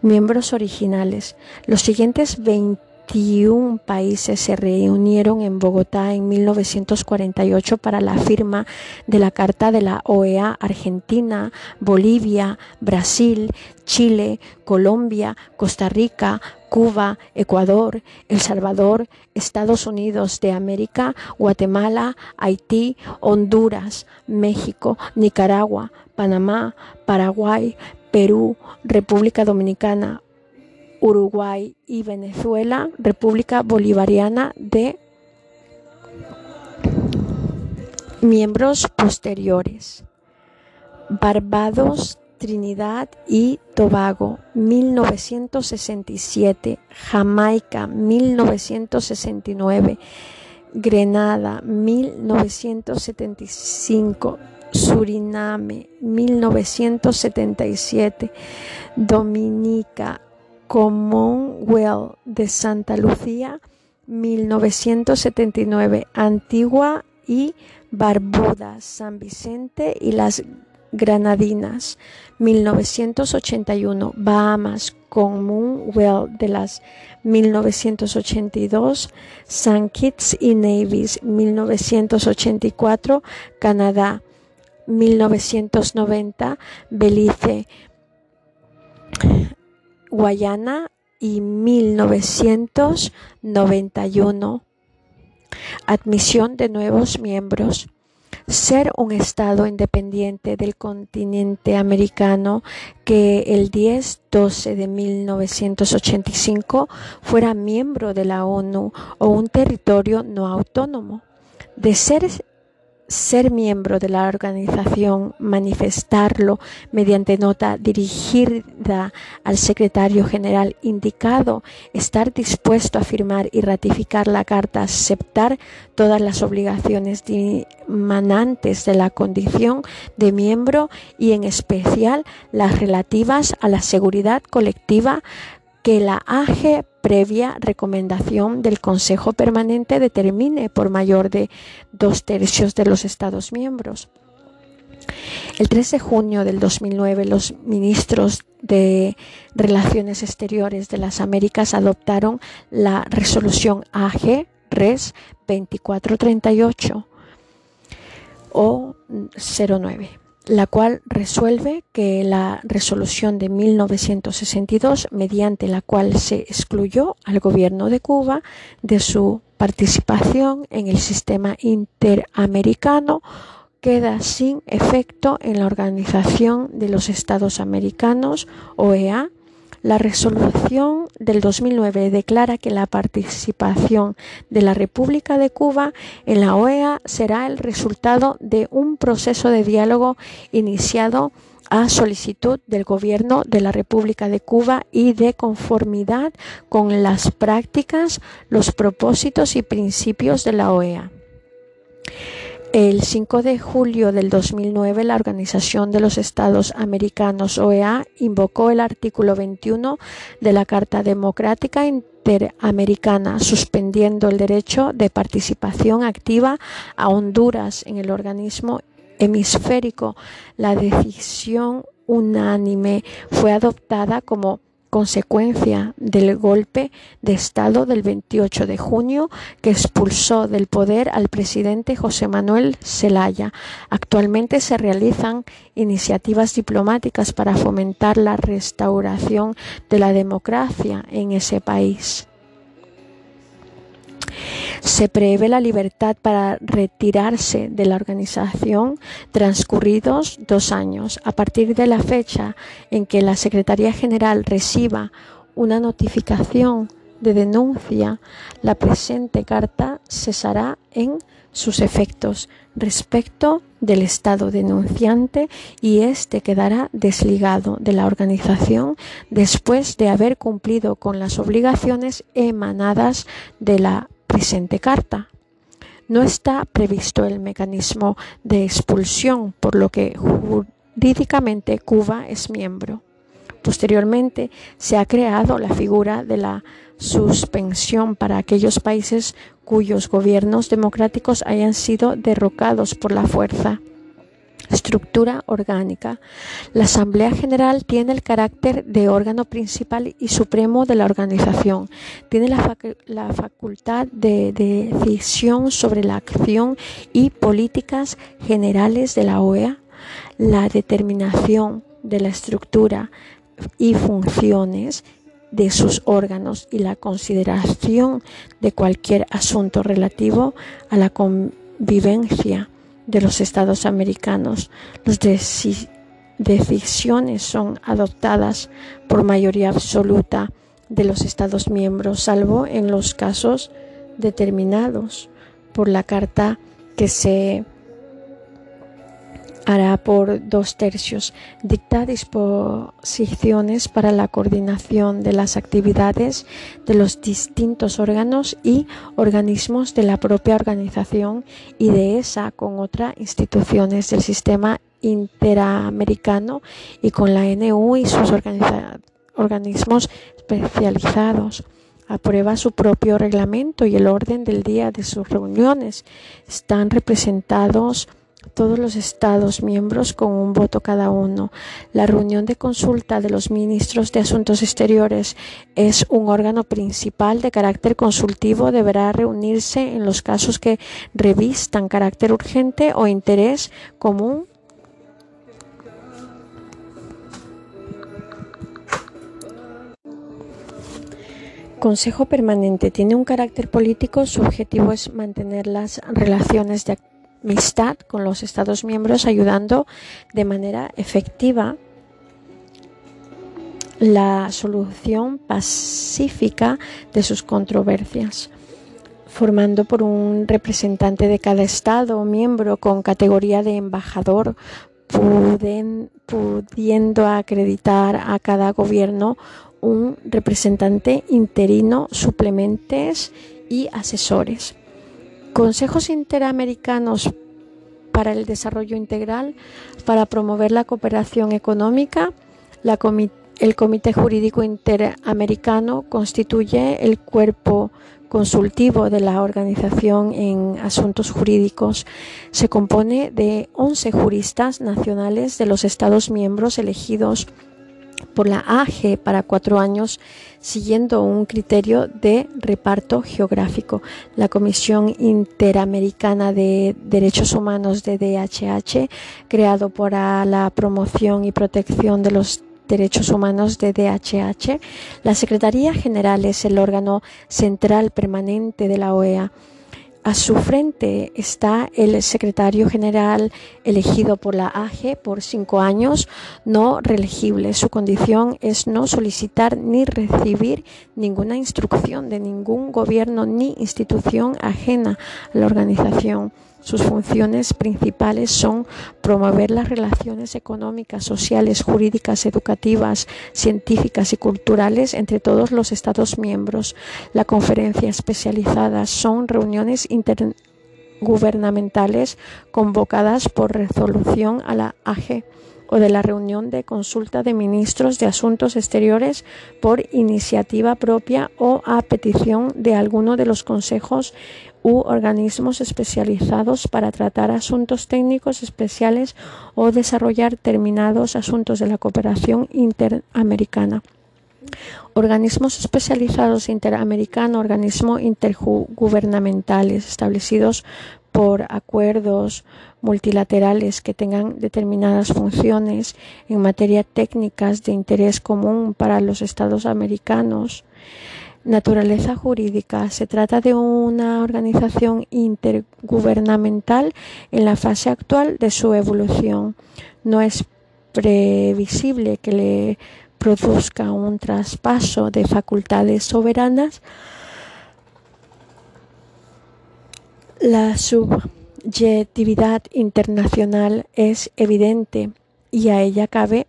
Miembros originales. Los siguientes 20 21 países se reunieron en Bogotá en 1948 para la firma de la Carta de la OEA Argentina, Bolivia, Brasil, Chile, Colombia, Costa Rica, Cuba, Ecuador, El Salvador, Estados Unidos de América, Guatemala, Haití, Honduras, México, Nicaragua, Panamá, Paraguay, Perú, República Dominicana, Uruguay y Venezuela, República Bolivariana de miembros posteriores. Barbados, Trinidad y Tobago, 1967. Jamaica, 1969. Grenada, 1975. Suriname, 1977. Dominica, Commonwealth de Santa Lucía, 1979, Antigua y Barbuda, San Vicente y las Granadinas, 1981, Bahamas, Commonwealth de las 1982, San Kitts y Nevis, 1984, Canadá, 1990, Belice, Guayana y 1991. Admisión de nuevos miembros. ser un Estado independiente del continente americano que el 10-12 de 1985 fuera miembro de la ONU o un territorio no autónomo. De ser ser miembro de la organización, manifestarlo mediante nota dirigida al secretario general indicado, estar dispuesto a firmar y ratificar la carta, aceptar todas las obligaciones dimanantes de la condición de miembro y en especial las relativas a la seguridad colectiva que la AG previa recomendación del Consejo Permanente determine por mayor de dos tercios de los Estados miembros. El 3 de junio del 2009, los ministros de Relaciones Exteriores de las Américas adoptaron la resolución AG Res 2438 o 09 la cual resuelve que la resolución de 1962, mediante la cual se excluyó al gobierno de Cuba de su participación en el sistema interamericano, queda sin efecto en la Organización de los Estados Americanos, OEA, la resolución del 2009 declara que la participación de la República de Cuba en la OEA será el resultado de un proceso de diálogo iniciado a solicitud del Gobierno de la República de Cuba y de conformidad con las prácticas, los propósitos y principios de la OEA. El 5 de julio del 2009, la Organización de los Estados Americanos, OEA, invocó el artículo 21 de la Carta Democrática Interamericana, suspendiendo el derecho de participación activa a Honduras en el organismo hemisférico. La decisión unánime fue adoptada como consecuencia del golpe de Estado del 28 de junio que expulsó del poder al presidente José Manuel Zelaya. Actualmente se realizan iniciativas diplomáticas para fomentar la restauración de la democracia en ese país. Se prevé la libertad para retirarse de la organización transcurridos dos años. A partir de la fecha en que la Secretaría General reciba una notificación de denuncia, la presente carta cesará en sus efectos respecto del Estado denunciante y éste quedará desligado de la organización después de haber cumplido con las obligaciones emanadas de la presente carta. No está previsto el mecanismo de expulsión, por lo que jurídicamente Cuba es miembro. Posteriormente se ha creado la figura de la suspensión para aquellos países cuyos gobiernos democráticos hayan sido derrocados por la fuerza estructura orgánica. La Asamblea General tiene el carácter de órgano principal y supremo de la organización. Tiene la, facultad de decisión sobre la acción y políticas generales de la OEA, la determinación de la estructura y funciones de sus órganos y la consideración de cualquier asunto relativo a la convivencia de los estados americanos. Las decisiones son adoptadas por mayoría absoluta de los estados miembros, salvo en los casos determinados por la carta que se hará por dos tercios. Dicta disposiciones para la coordinación de las actividades de los distintos órganos y organismos de la propia organización y de esa con otras instituciones del sistema interamericano y con la NU y sus organismos especializados aprueba su propio reglamento y el orden del día de sus reuniones. Están representados todos los Estados miembros con un voto cada uno. La reunión de consulta de los ministros de Asuntos Exteriores es un órgano principal de carácter consultivo. Deberá reunirse en los casos que revistan carácter urgente o interés común Consejo Permanente tiene un carácter político, su objetivo es mantener las relaciones de amistad con los Estados miembros, ayudando de manera efectiva la solución pacífica de sus controversias, formando por un representante de cada Estado miembro con categoría de embajador, pudiendo acreditar a cada gobierno un representante interino, suplementes y asesores. Consejos interamericanos para el desarrollo integral, para promover la cooperación económica, el Comité Jurídico Interamericano constituye el cuerpo consultivo de la Organización en Asuntos Jurídicos. Se compone de 11 juristas nacionales de los Estados miembros elegidos por la AG para cuatro años siguiendo un criterio de reparto geográfico. La Comisión Interamericana de Derechos Humanos de DHH, creado para la promoción y protección de los Derechos Humanos de DHH, la Secretaría General es el órgano central permanente de la OEA a su frente está el secretario general elegido por la AG por cinco años, no reelegible. Su condición es no solicitar ni recibir ninguna instrucción de ningún gobierno ni institución ajena a la organización. Sus funciones principales son promover las relaciones económicas, sociales, jurídicas, educativas, científicas y culturales entre todos los Estados miembros. La conferencia especializada son reuniones intergubernamentales convocadas por resolución a la AG o de la reunión de consulta de ministros de Asuntos Exteriores por iniciativa propia o a petición de alguno de los consejos u organismos especializados para tratar asuntos técnicos especiales o desarrollar determinados asuntos de la cooperación interamericana. Organismos especializados interamericanos, organismos intergubernamentales establecidos por acuerdos multilaterales que tengan determinadas funciones en materia técnicas de interés común para los estados americanos Naturaleza jurídica. Se trata de una organización intergubernamental en la fase actual de su evolución. No es previsible que le produzca un traspaso de facultades soberanas. La subjetividad internacional es evidente y a ella cabe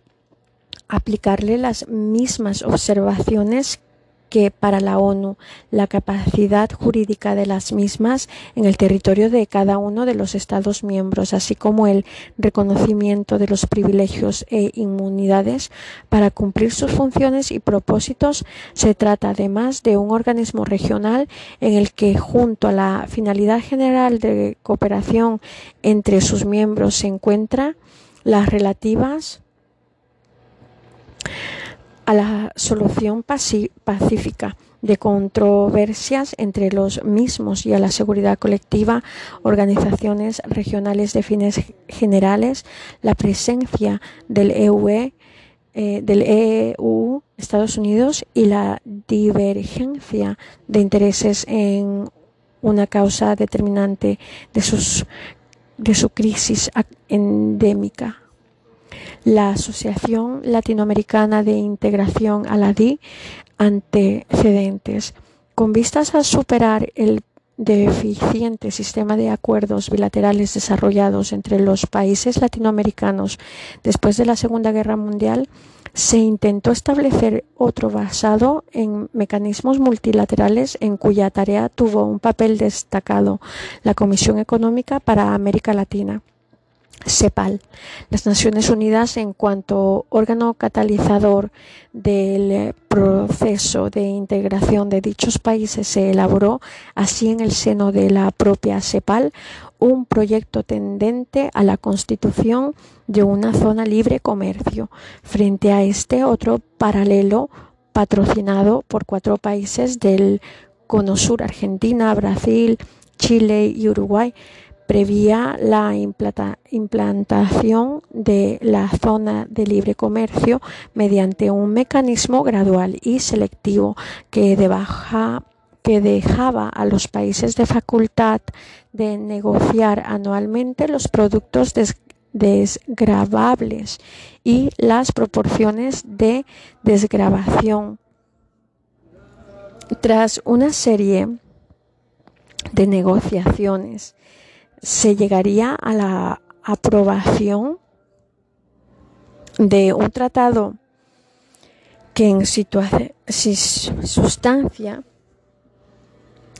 aplicarle las mismas observaciones que para la ONU la capacidad jurídica de las mismas en el territorio de cada uno de los Estados miembros, así como el reconocimiento de los privilegios e inmunidades para cumplir sus funciones y propósitos. Se trata además de un organismo regional en el que junto a la finalidad general de cooperación entre sus miembros se encuentra las relativas a la solución pacífica de controversias entre los mismos y a la seguridad colectiva, organizaciones regionales de fines generales, la presencia del EUE, e, eh, del EU, Estados Unidos y la divergencia de intereses en una causa determinante de, sus, de su crisis endémica la Asociación Latinoamericana de Integración a la DI antecedentes. Con vistas a superar el deficiente sistema de acuerdos bilaterales desarrollados entre los países latinoamericanos después de la Segunda Guerra Mundial, se intentó establecer otro basado en mecanismos multilaterales en cuya tarea tuvo un papel destacado la Comisión Económica para América Latina. CEPAL. Las Naciones Unidas, en cuanto órgano catalizador del proceso de integración de dichos países, se elaboró así en el seno de la propia CEPAL un proyecto tendente a la constitución de una zona libre comercio. Frente a este otro paralelo patrocinado por cuatro países del Cono Sur, Argentina, Brasil, Chile y Uruguay, prevía la implantación de la zona de libre comercio mediante un mecanismo gradual y selectivo que dejaba a los países de facultad de negociar anualmente los productos desgravables y las proporciones de desgravación. Tras una serie de negociaciones, se llegaría a la aprobación de un tratado que en sustancia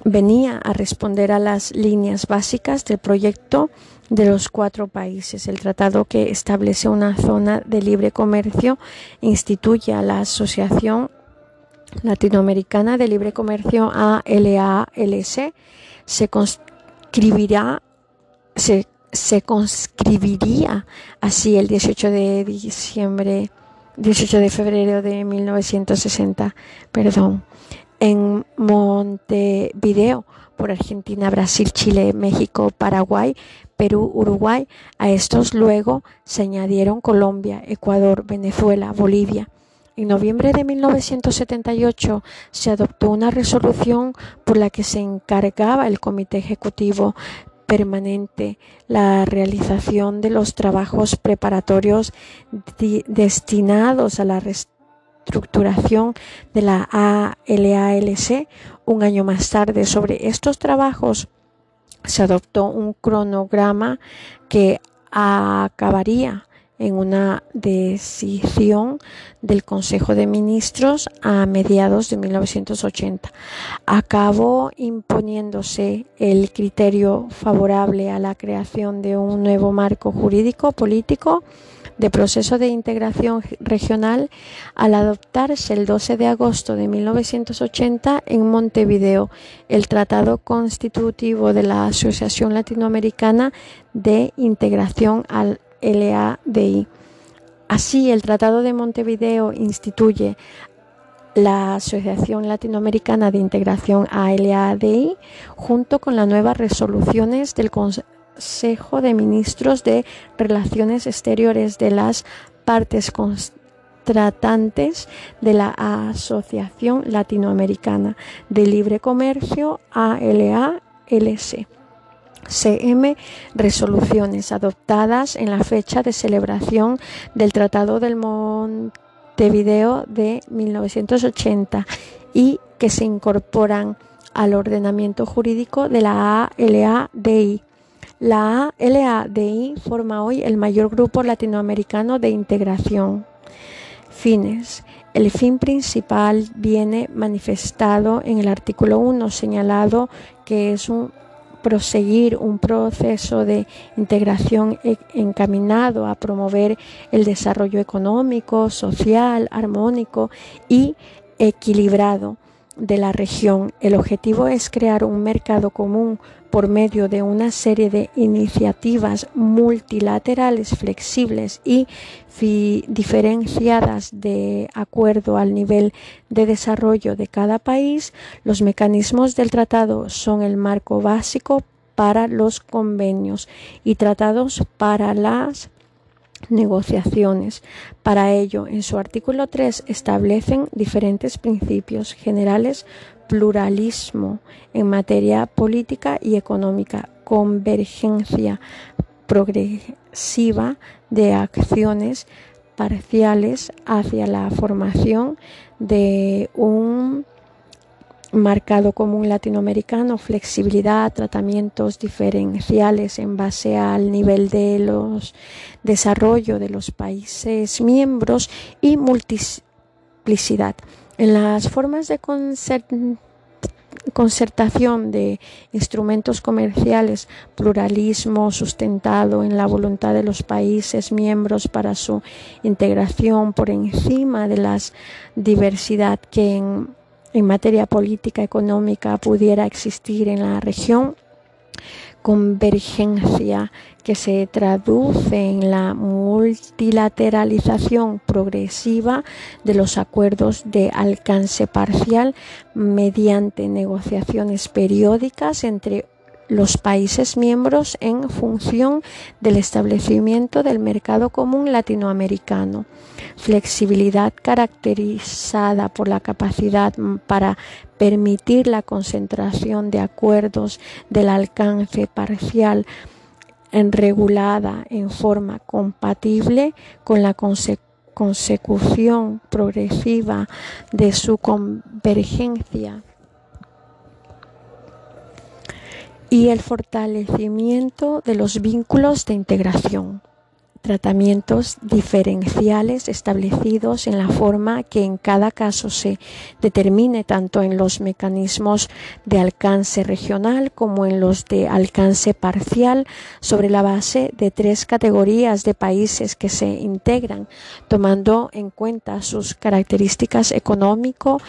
venía a responder a las líneas básicas del proyecto de los cuatro países. El tratado que establece una zona de libre comercio instituye a la Asociación Latinoamericana de Libre Comercio ALALC. Se conscribirá, se, se conscribiría así el 18 de diciembre 18 de febrero de 1960, perdón, en Montevideo por Argentina, Brasil, Chile, México, Paraguay, Perú, Uruguay. A estos luego se añadieron Colombia, Ecuador, Venezuela, Bolivia. En noviembre de 1978 se adoptó una resolución por la que se encargaba el Comité Ejecutivo permanente la realización de los trabajos preparatorios destinados a la reestructuración de la ALALC. Un año más tarde, sobre estos trabajos se adoptó un cronograma que acabaría en una decisión del Consejo de Ministros a mediados de 1980. Acabó imponiéndose el criterio favorable a la creación de un nuevo marco jurídico político de proceso de integración regional al adoptarse el 12 de agosto de 1980 en Montevideo el Tratado Constitutivo de la Asociación Latinoamericana de Integración al LADI. Así, el Tratado de Montevideo instituye la Asociación Latinoamericana de Integración ALADI junto con las nuevas resoluciones del Consejo de Ministros de Relaciones Exteriores de las partes contratantes de la Asociación Latinoamericana de Libre Comercio ALALC. CM resoluciones adoptadas en la fecha de celebración del Tratado del Montevideo de 1980 y que se incorporan al ordenamiento jurídico de la ALADI. La ALADI forma hoy el mayor grupo latinoamericano de integración. Fines. El fin principal viene manifestado en el artículo 1, señalado que es un proseguir un proceso de integración e-, encaminado a promover el desarrollo económico, social, armónico y equilibrado de la región. El objetivo es crear un mercado común por medio de una serie de iniciativas multilaterales flexibles y diferenciadas de acuerdo al nivel de desarrollo de cada país. Los mecanismos del tratado son el marco básico para los convenios y tratados para las negociaciones. Para ello, en su artículo 3 establecen diferentes principios generales, pluralismo en materia política y económica, convergencia progresiva de acciones parciales hacia la formación de un marcado común latinoamericano, flexibilidad, tratamientos diferenciales en base al nivel de los desarrollo de los países miembros y multiplicidad. En las formas de concertación de instrumentos comerciales, pluralismo sustentado en la voluntad de los países miembros para su integración por encima de la diversidad que en en materia política económica pudiera existir en la región, convergencia que se traduce en la multilateralización progresiva de los acuerdos de alcance parcial mediante negociaciones periódicas entre los países miembros en función del establecimiento del mercado común latinoamericano. Flexibilidad caracterizada por la capacidad para permitir la concentración de acuerdos del alcance parcial regulada en forma compatible con la consecución progresiva de su convergencia. Y el fortalecimiento de los vínculos de integración tratamientos diferenciales establecidos en la forma que en cada caso se determine tanto en los mecanismos de alcance regional como en los de alcance parcial sobre la base de tres categorías de países que se integran, tomando en cuenta sus características económico,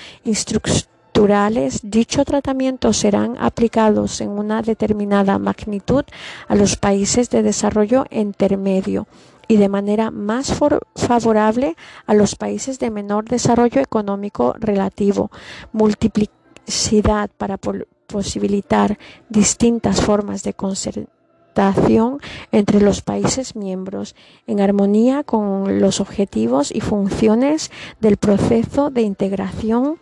dicho tratamiento serán aplicados en una determinada magnitud a los países de desarrollo intermedio y de manera más favorable a los países de menor desarrollo económico relativo. Multiplicidad para posibilitar distintas formas de concertación entre los países miembros en armonía con los objetivos y funciones del proceso de integración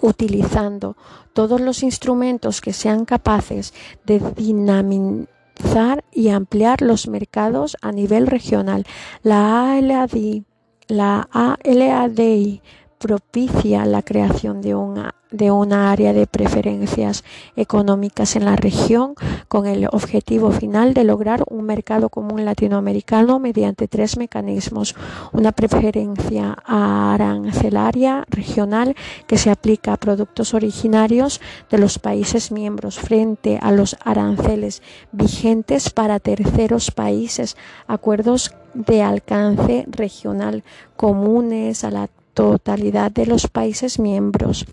utilizando todos los instrumentos que sean capaces de dinamizar y ampliar los mercados a nivel regional. La ALADI, la ALADI propicia la creación de una de una área de preferencias económicas en la región con el objetivo final de lograr un mercado común latinoamericano mediante tres mecanismos. Una preferencia arancelaria regional que se aplica a productos originarios de los países miembros frente a los aranceles vigentes para terceros países. Acuerdos de alcance regional comunes a la totalidad de los países miembros.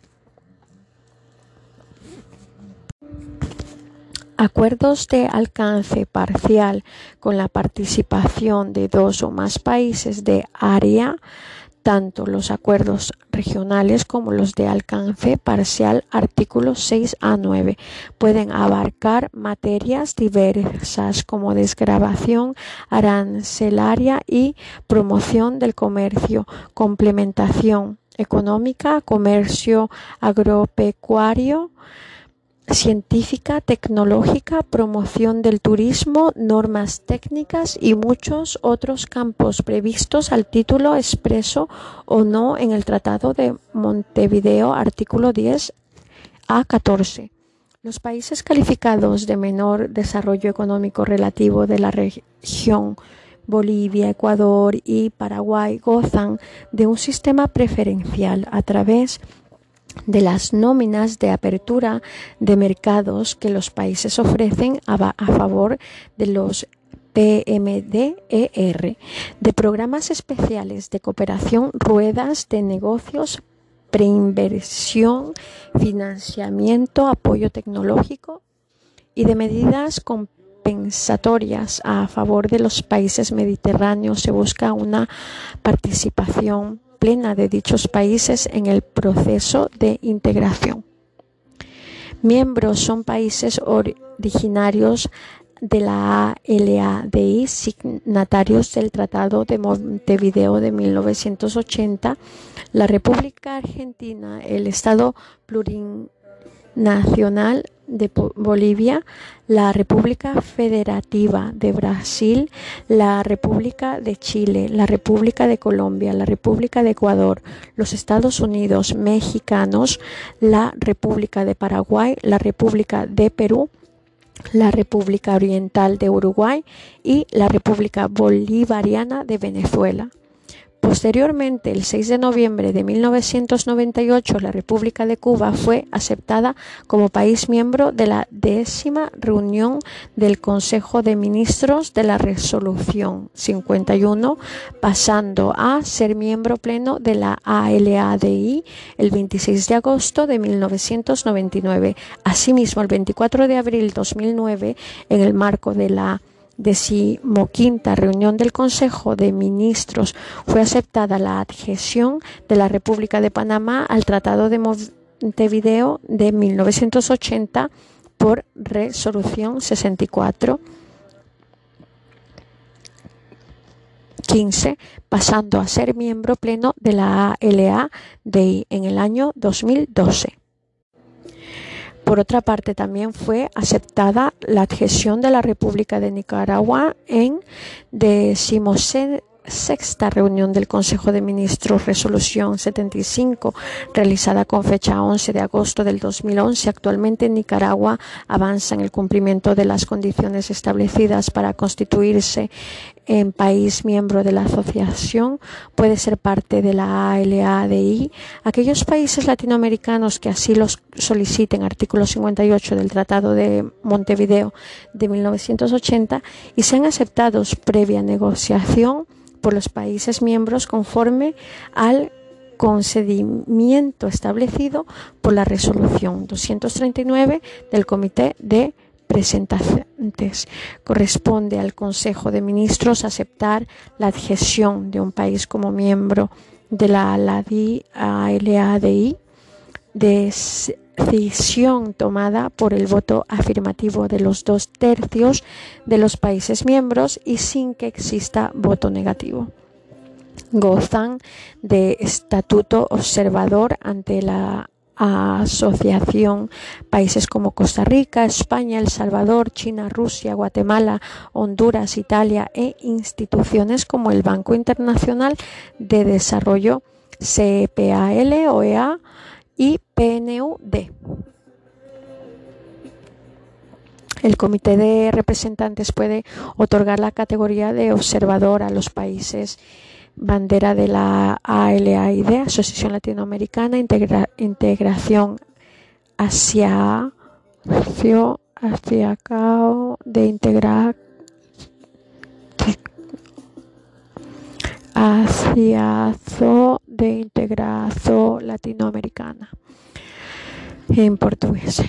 Acuerdos de alcance parcial con la participación de dos o más países de área, tanto los acuerdos regionales como los de alcance parcial, artículos 6 a 9, pueden abarcar materias diversas como desgrabación arancelaria y promoción del comercio, complementación económica, comercio agropecuario, científica, tecnológica, promoción del turismo, normas técnicas y muchos otros campos previstos al título expreso o no en el Tratado de Montevideo, artículo 10 a 14. Los países calificados de menor desarrollo económico relativo de la región Bolivia, Ecuador y Paraguay gozan de un sistema preferencial a través de de las nóminas de apertura de mercados que los países ofrecen a, favor de los PMDER, de programas especiales de cooperación, ruedas de negocios, preinversión, financiamiento, apoyo tecnológico y de medidas compensatorias a favor de los países mediterráneos. Se busca una participación plena de dichos países en el proceso de integración. Miembros son países originarios de la LADI, signatarios del Tratado de Montevideo de 1980, la República Argentina, el Estado plurinacional de Bolivia, la República Federativa de Brasil, la República de Chile, la República de Colombia, la República de Ecuador, los Estados Unidos mexicanos, la República de Paraguay, la República de Perú, la República Oriental de Uruguay y la República Bolivariana de Venezuela. Posteriormente, el 6 de noviembre de 1998, la República de Cuba fue aceptada como país miembro de la décima reunión del Consejo de Ministros de la Resolución 51, pasando a ser miembro pleno de la ALADI el 26 de agosto de 1999. Asimismo, el 24 de abril de 2009, en el marco de la decimoquinta reunión del Consejo de Ministros fue aceptada la adhesión de la República de Panamá al Tratado de Montevideo de 1980 por resolución 64 15, pasando a ser miembro pleno de la ALA-DI en el año 2012. Por otra parte, también fue aceptada la adhesión de la República de Nicaragua en sexta reunión del Consejo de Ministros, resolución 75, realizada con fecha 11 de agosto del 2011. Actualmente Nicaragua avanza en el cumplimiento de las condiciones establecidas para constituirse en país miembro de la asociación, puede ser parte de la ALADI. Aquellos países latinoamericanos que así los soliciten, artículo 58 del Tratado de Montevideo de 1980, y sean aceptados previa negociación, por los países miembros conforme al concedimiento establecido por la resolución 239 del Comité de Presentaciones. Corresponde al Consejo de Ministros aceptar la adhesión de un país como miembro de la ALADI de decisión tomada por el voto afirmativo de los dos tercios de los países miembros y sin que exista voto negativo. Gozan de estatuto observador ante la asociación países como Costa Rica, España, El Salvador, China, Rusia, Guatemala, Honduras, Italia e instituciones como el Banco Internacional de Desarrollo CPAL, OEA, y PNUD. El comité de representantes puede otorgar la categoría de observador a los países bandera de la ALAID, Asociación Latinoamericana, Integración hacia, hacia de integrar hacia de integración latinoamericana en portugués.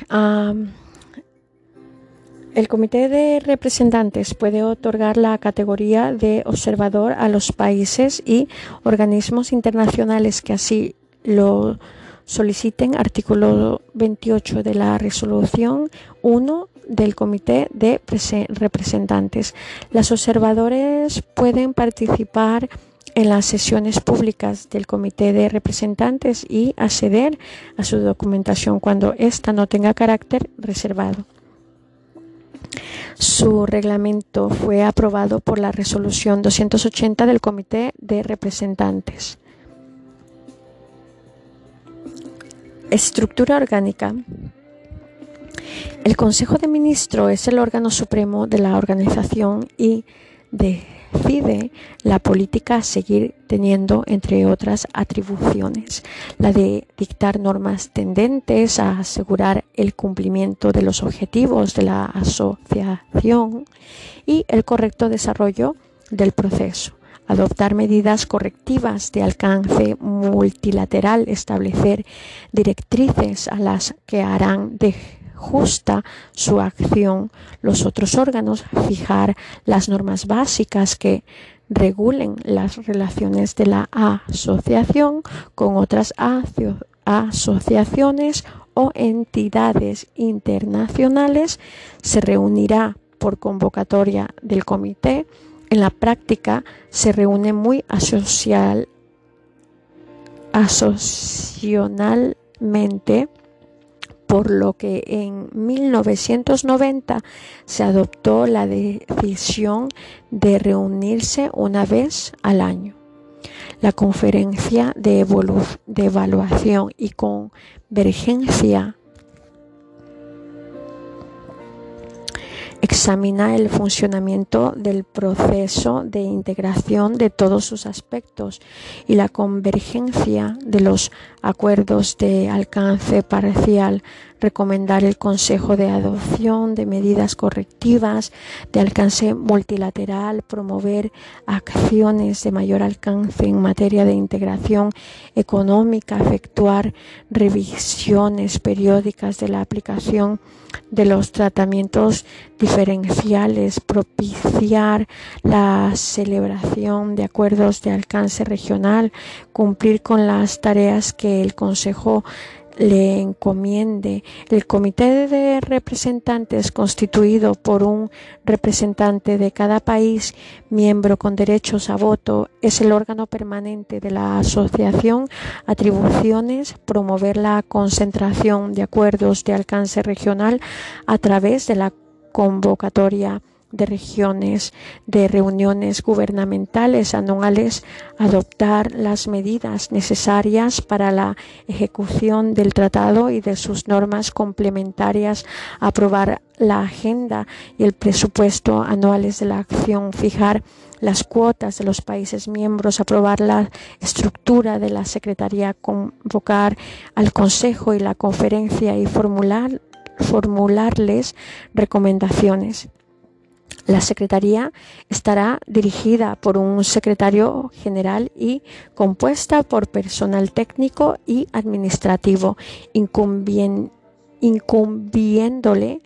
El comité de representantes puede otorgar la categoría de observador a los países y organismos internacionales que así lo soliciten. Artículo 28 de la resolución 1 del comité de representantes. Los observadores pueden participar en las sesiones públicas del Comité de Representantes y acceder a su documentación cuando ésta no tenga carácter reservado. Su reglamento fue aprobado por la resolución 280 del Comité de Representantes. Estructura orgánica. El Consejo de Ministros es el órgano supremo de la organización y de decide la política a seguir teniendo, entre otras atribuciones, la de dictar normas tendentes a asegurar el cumplimiento de los objetivos de la asociación y el correcto desarrollo del proceso adoptar medidas correctivas de alcance multilateral, establecer directrices a las que harán de justa su acción. Los otros órganos fijar las normas básicas que regulen las relaciones de la asociación con otras asociaciones o entidades internacionales se reunirá por convocatoria del comité. En la práctica se reúne muy asocial, asocialmente por lo que en 1990 se adoptó la decisión de reunirse una vez al año. La conferencia de, evaluación y convergencia examina el funcionamiento del proceso de integración de todos sus aspectos y la convergencia de los acuerdos de alcance parcial recomendar el Consejo de Adopción de medidas correctivas de alcance multilateral, promover acciones de mayor alcance en materia de integración económica, efectuar revisiones periódicas de la aplicación de los tratamientos diferenciales, propiciar la celebración de acuerdos de alcance regional, cumplir con las tareas que el Consejo le encomiende. El comité de representantes constituido por un representante de cada país miembro con derechos a voto es el órgano permanente de la asociación. Atribuciones, promover la concentración de acuerdos de alcance regional a través de la convocatoria de regiones, de reuniones gubernamentales anuales, adoptar las medidas necesarias para la ejecución del tratado y de sus normas complementarias, aprobar la agenda y el presupuesto anuales de la acción, fijar las cuotas de los países miembros, aprobar la estructura de la Secretaría, convocar al Consejo y la conferencia y formular, formularles recomendaciones. La Secretaría estará dirigida por un secretario general y compuesta por personal técnico y administrativo, incumbiéndole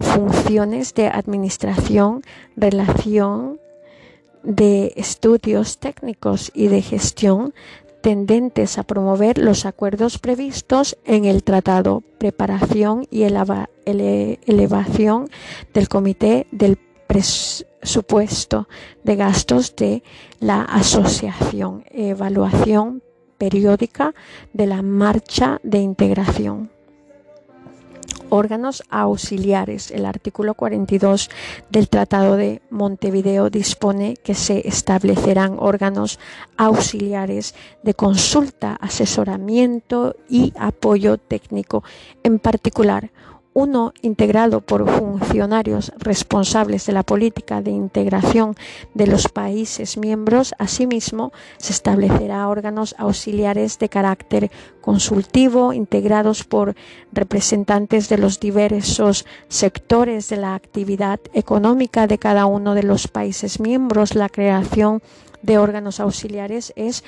funciones de administración, relación de estudios técnicos y de gestión tendentes a promover los acuerdos previstos en el tratado, preparación y elevación del comité del presupuesto de gastos de la asociación, evaluación periódica de la marcha de integración. Órganos auxiliares. El artículo 42 del Tratado de Montevideo dispone que se establecerán órganos auxiliares de consulta, asesoramiento y apoyo técnico. En particular, uno integrado por funcionarios responsables de la política de integración de los países miembros. Asimismo, se establecerá órganos auxiliares de carácter consultivo integrados por representantes de los diversos sectores de la actividad económica de cada uno de los países miembros. La creación de órganos auxiliares es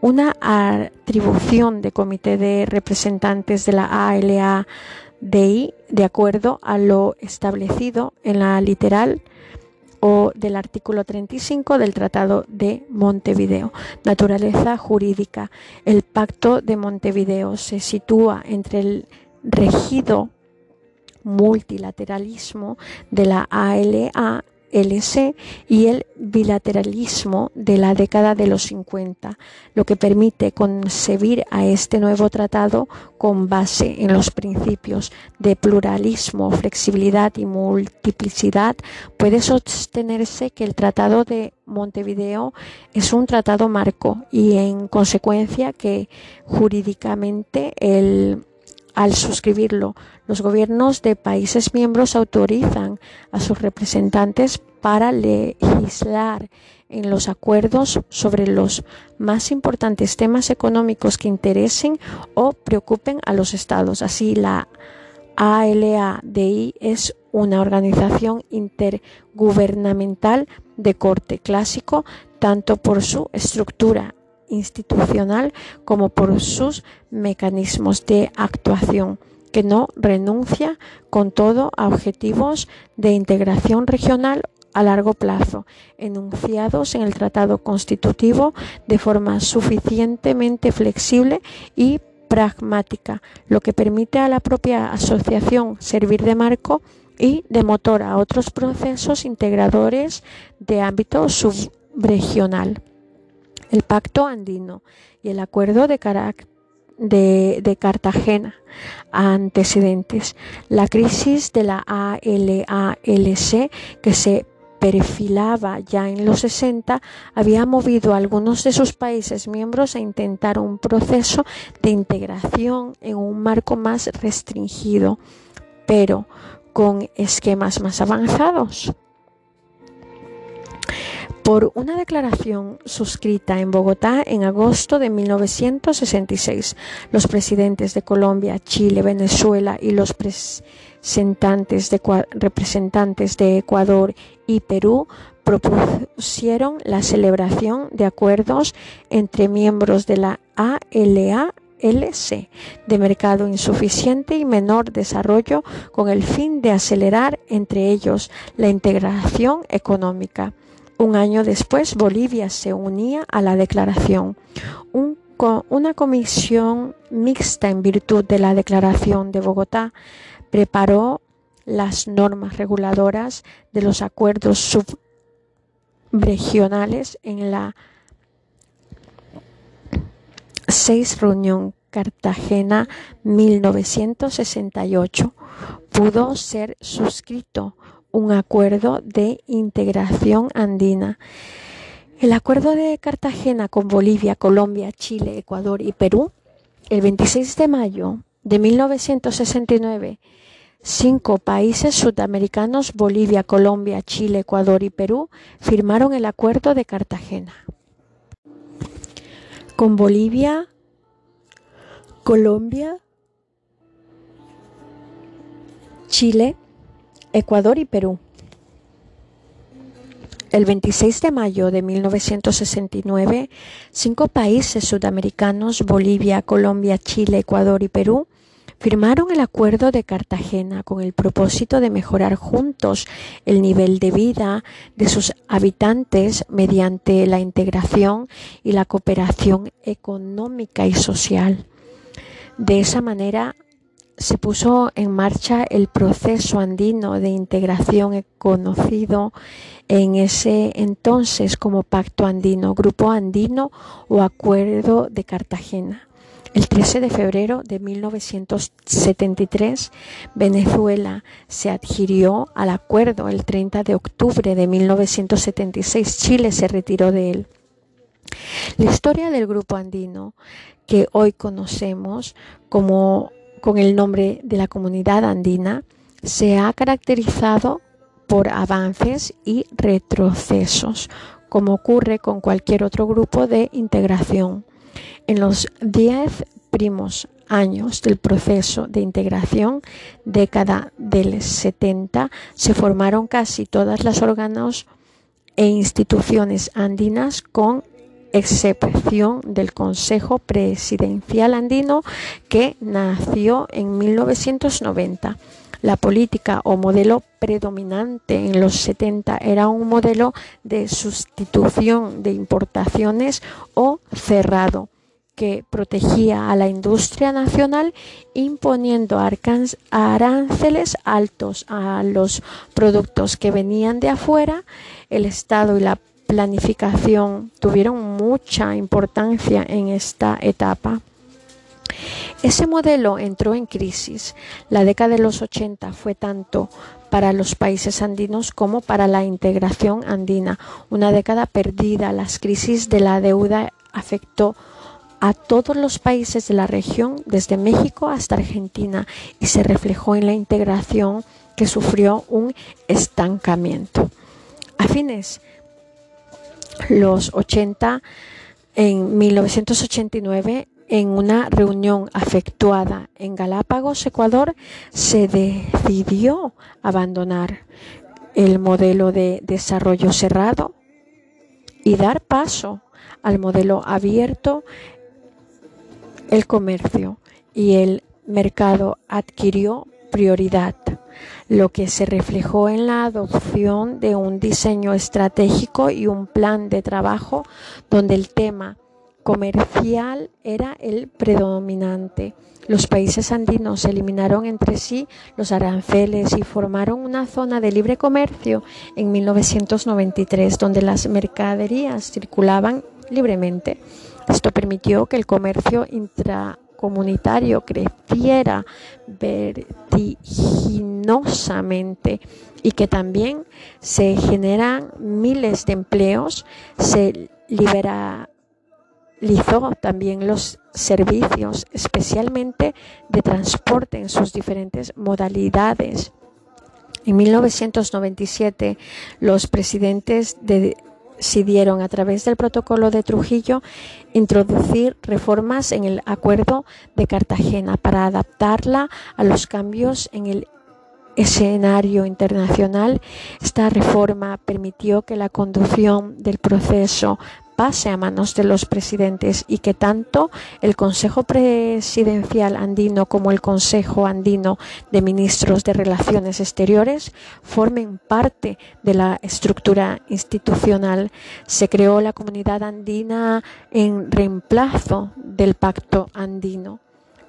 una atribución de comité de representantes de la ALA de acuerdo a lo establecido en la literal o del artículo 35 del Tratado de Montevideo. Naturaleza jurídica. El Pacto de Montevideo se sitúa entre el regido multilateralismo de la ALA LC y el bilateralismo de la década de los 50, lo que permite concebir a este nuevo tratado con base en los principios de pluralismo, flexibilidad y multiplicidad. Puede sostenerse que el Tratado de Montevideo es un tratado marco y en consecuencia que jurídicamente el al suscribirlo, los gobiernos de países miembros autorizan a sus representantes para legislar en los acuerdos sobre los más importantes temas económicos que interesen o preocupen a los estados. Así, la ALADI es una organización intergubernamental de corte clásico, tanto por su estructura institucional como por sus mecanismos de actuación, que no renuncia con todo a objetivos de integración regional a largo plazo, enunciados en el Tratado Constitutivo de forma suficientemente flexible y pragmática, lo que permite a la propia asociación servir de marco y de motor a otros procesos integradores de ámbito subregional el Pacto Andino y el Acuerdo de, Cartagena antecedentes. La crisis de la ALALC que se perfilaba ya en los 60 había movido a algunos de sus países miembros a intentar un proceso de integración en un marco más restringido, pero con esquemas más avanzados por una declaración suscrita en Bogotá en agosto de 1966. Los presidentes de Colombia, Chile, Venezuela y los representantes de Ecuador y Perú propusieron la celebración de acuerdos entre miembros de la ALA LC de mercado insuficiente y menor desarrollo con el fin de acelerar entre ellos la integración económica. Un año después, Bolivia se unía a la declaración. Un una comisión mixta en virtud de la Declaración de Bogotá preparó las normas reguladoras de los acuerdos subregionales en la seis reunión Cartagena 1968 pudo ser suscrito un acuerdo de integración andina. El acuerdo de Cartagena con Bolivia, Colombia, Chile, Ecuador y Perú, el 26 de mayo de 1969, cinco países sudamericanos, Bolivia, Colombia, Chile, Ecuador y Perú, firmaron el acuerdo de Cartagena. Con Bolivia, Colombia, Chile, Ecuador y Perú. El 26 de mayo de 1969, cinco países sudamericanos, Bolivia, Colombia, Chile, Ecuador y Perú, firmaron el Acuerdo de Cartagena con el propósito de mejorar juntos el nivel de vida de sus habitantes mediante la integración y la cooperación económica y social. De esa manera se puso en marcha el proceso andino de integración conocido en ese entonces como Pacto Andino, Grupo Andino o Acuerdo de Cartagena. El 13 de febrero de 1973, Venezuela se adhirió al acuerdo. El 30 de octubre de 1976, Chile se retiró de él. La historia del grupo andino que hoy conocemos como con el nombre de la comunidad andina se ha caracterizado por avances y retrocesos, como ocurre con cualquier otro grupo de integración. En los diez primos años del proceso de integración, década del 70, se formaron casi todas las órganos e instituciones andinas con excepción del Consejo Presidencial Andino que nació en 1990. La política o modelo predominante en los 70 era un modelo de sustitución de importaciones o cerrado que protegía a la industria nacional imponiendo aranceles altos a los productos que venían de afuera. El Estado y la planificación tuvieron mucha importancia en esta etapa. Ese modelo entró en crisis. La década de los 80 fue tanto para los países andinos como para la integración andina. Una década perdida. Las crisis de la deuda afectó a todos los países de la región, desde México hasta Argentina, y se reflejó en la integración que sufrió un estancamiento. A fines los 80, en 1989, en una reunión afectuada en Galápagos, Ecuador, se decidió abandonar el modelo de desarrollo cerrado y dar paso al modelo abierto, el comercio y el mercado adquirió prioridad lo que se reflejó en la adopción de un diseño estratégico y un plan de trabajo donde el tema comercial era el predominante. Los países andinos eliminaron entre sí los aranceles y formaron una zona de libre comercio en 1993 donde las mercaderías circulaban libremente. Esto permitió que el comercio intra comunitario creciera vertiginosamente y que también se generan miles de empleos, se liberalizó también los servicios, especialmente de transporte en sus diferentes modalidades. En 1997, los presidentes de decidieron a través del protocolo de Trujillo introducir reformas en el acuerdo de Cartagena para adaptarla a los cambios en el escenario internacional. Esta reforma permitió que la conducción del proceso pase a manos de los presidentes y que tanto el Consejo Presidencial Andino como el Consejo Andino de Ministros de Relaciones Exteriores formen parte de la estructura institucional. Se creó la comunidad andina en reemplazo del Pacto Andino.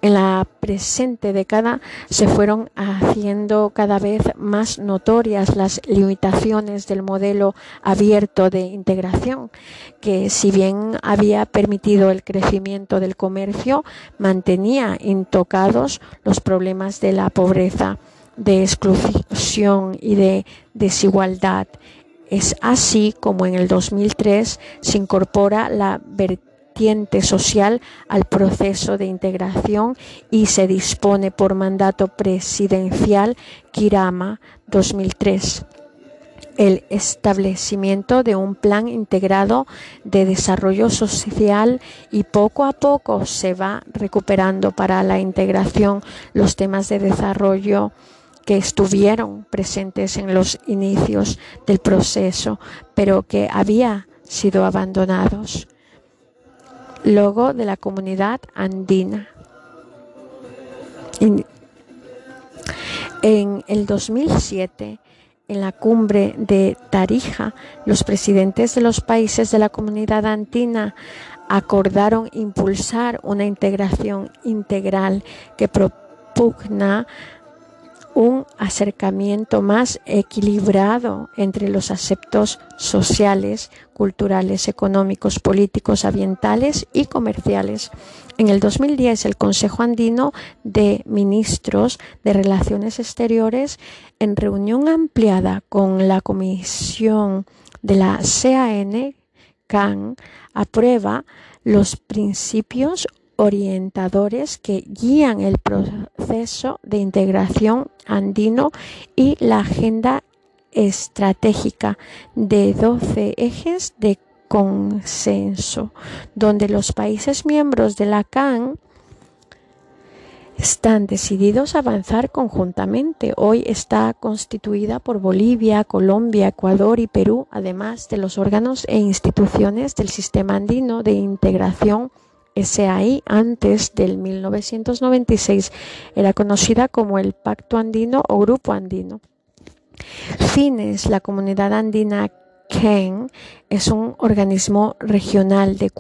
En la presente década se fueron haciendo cada vez más notorias las limitaciones del modelo abierto de integración, que si bien había permitido el crecimiento del comercio, mantenía intocados los problemas de la pobreza, de exclusión y de desigualdad. Es así como en el 2003 se incorpora la vertiente social al proceso de integración y se dispone por mandato presidencial Kirama 2003 el establecimiento de un plan integrado de desarrollo social y poco a poco se va recuperando para la integración. Los temas de desarrollo que estuvieron presentes en los inicios del proceso, pero que había sido abandonados logo de la comunidad andina. En el 2007, en la cumbre de Tarija, los presidentes de los países de la comunidad andina acordaron impulsar una integración integral que propugna un acercamiento más equilibrado entre los aspectos sociales, culturales, económicos, políticos, ambientales y comerciales. En el 2010, el Consejo Andino de Ministros de Relaciones Exteriores, en reunión ampliada con la Comisión de la CAN aprueba los principios orientadores que guían el proceso de integración andino y la agenda estratégica de 12 ejes de consenso, donde los países miembros de la CAN están decididos a avanzar conjuntamente. Hoy está constituida por Bolivia, Colombia, Ecuador y Perú, además de los órganos e instituciones del sistema andino de integración SAI antes del 1996 era conocida como el Pacto Andino o Grupo Andino. Fines, la comunidad andina CAN es un organismo regional de cuatro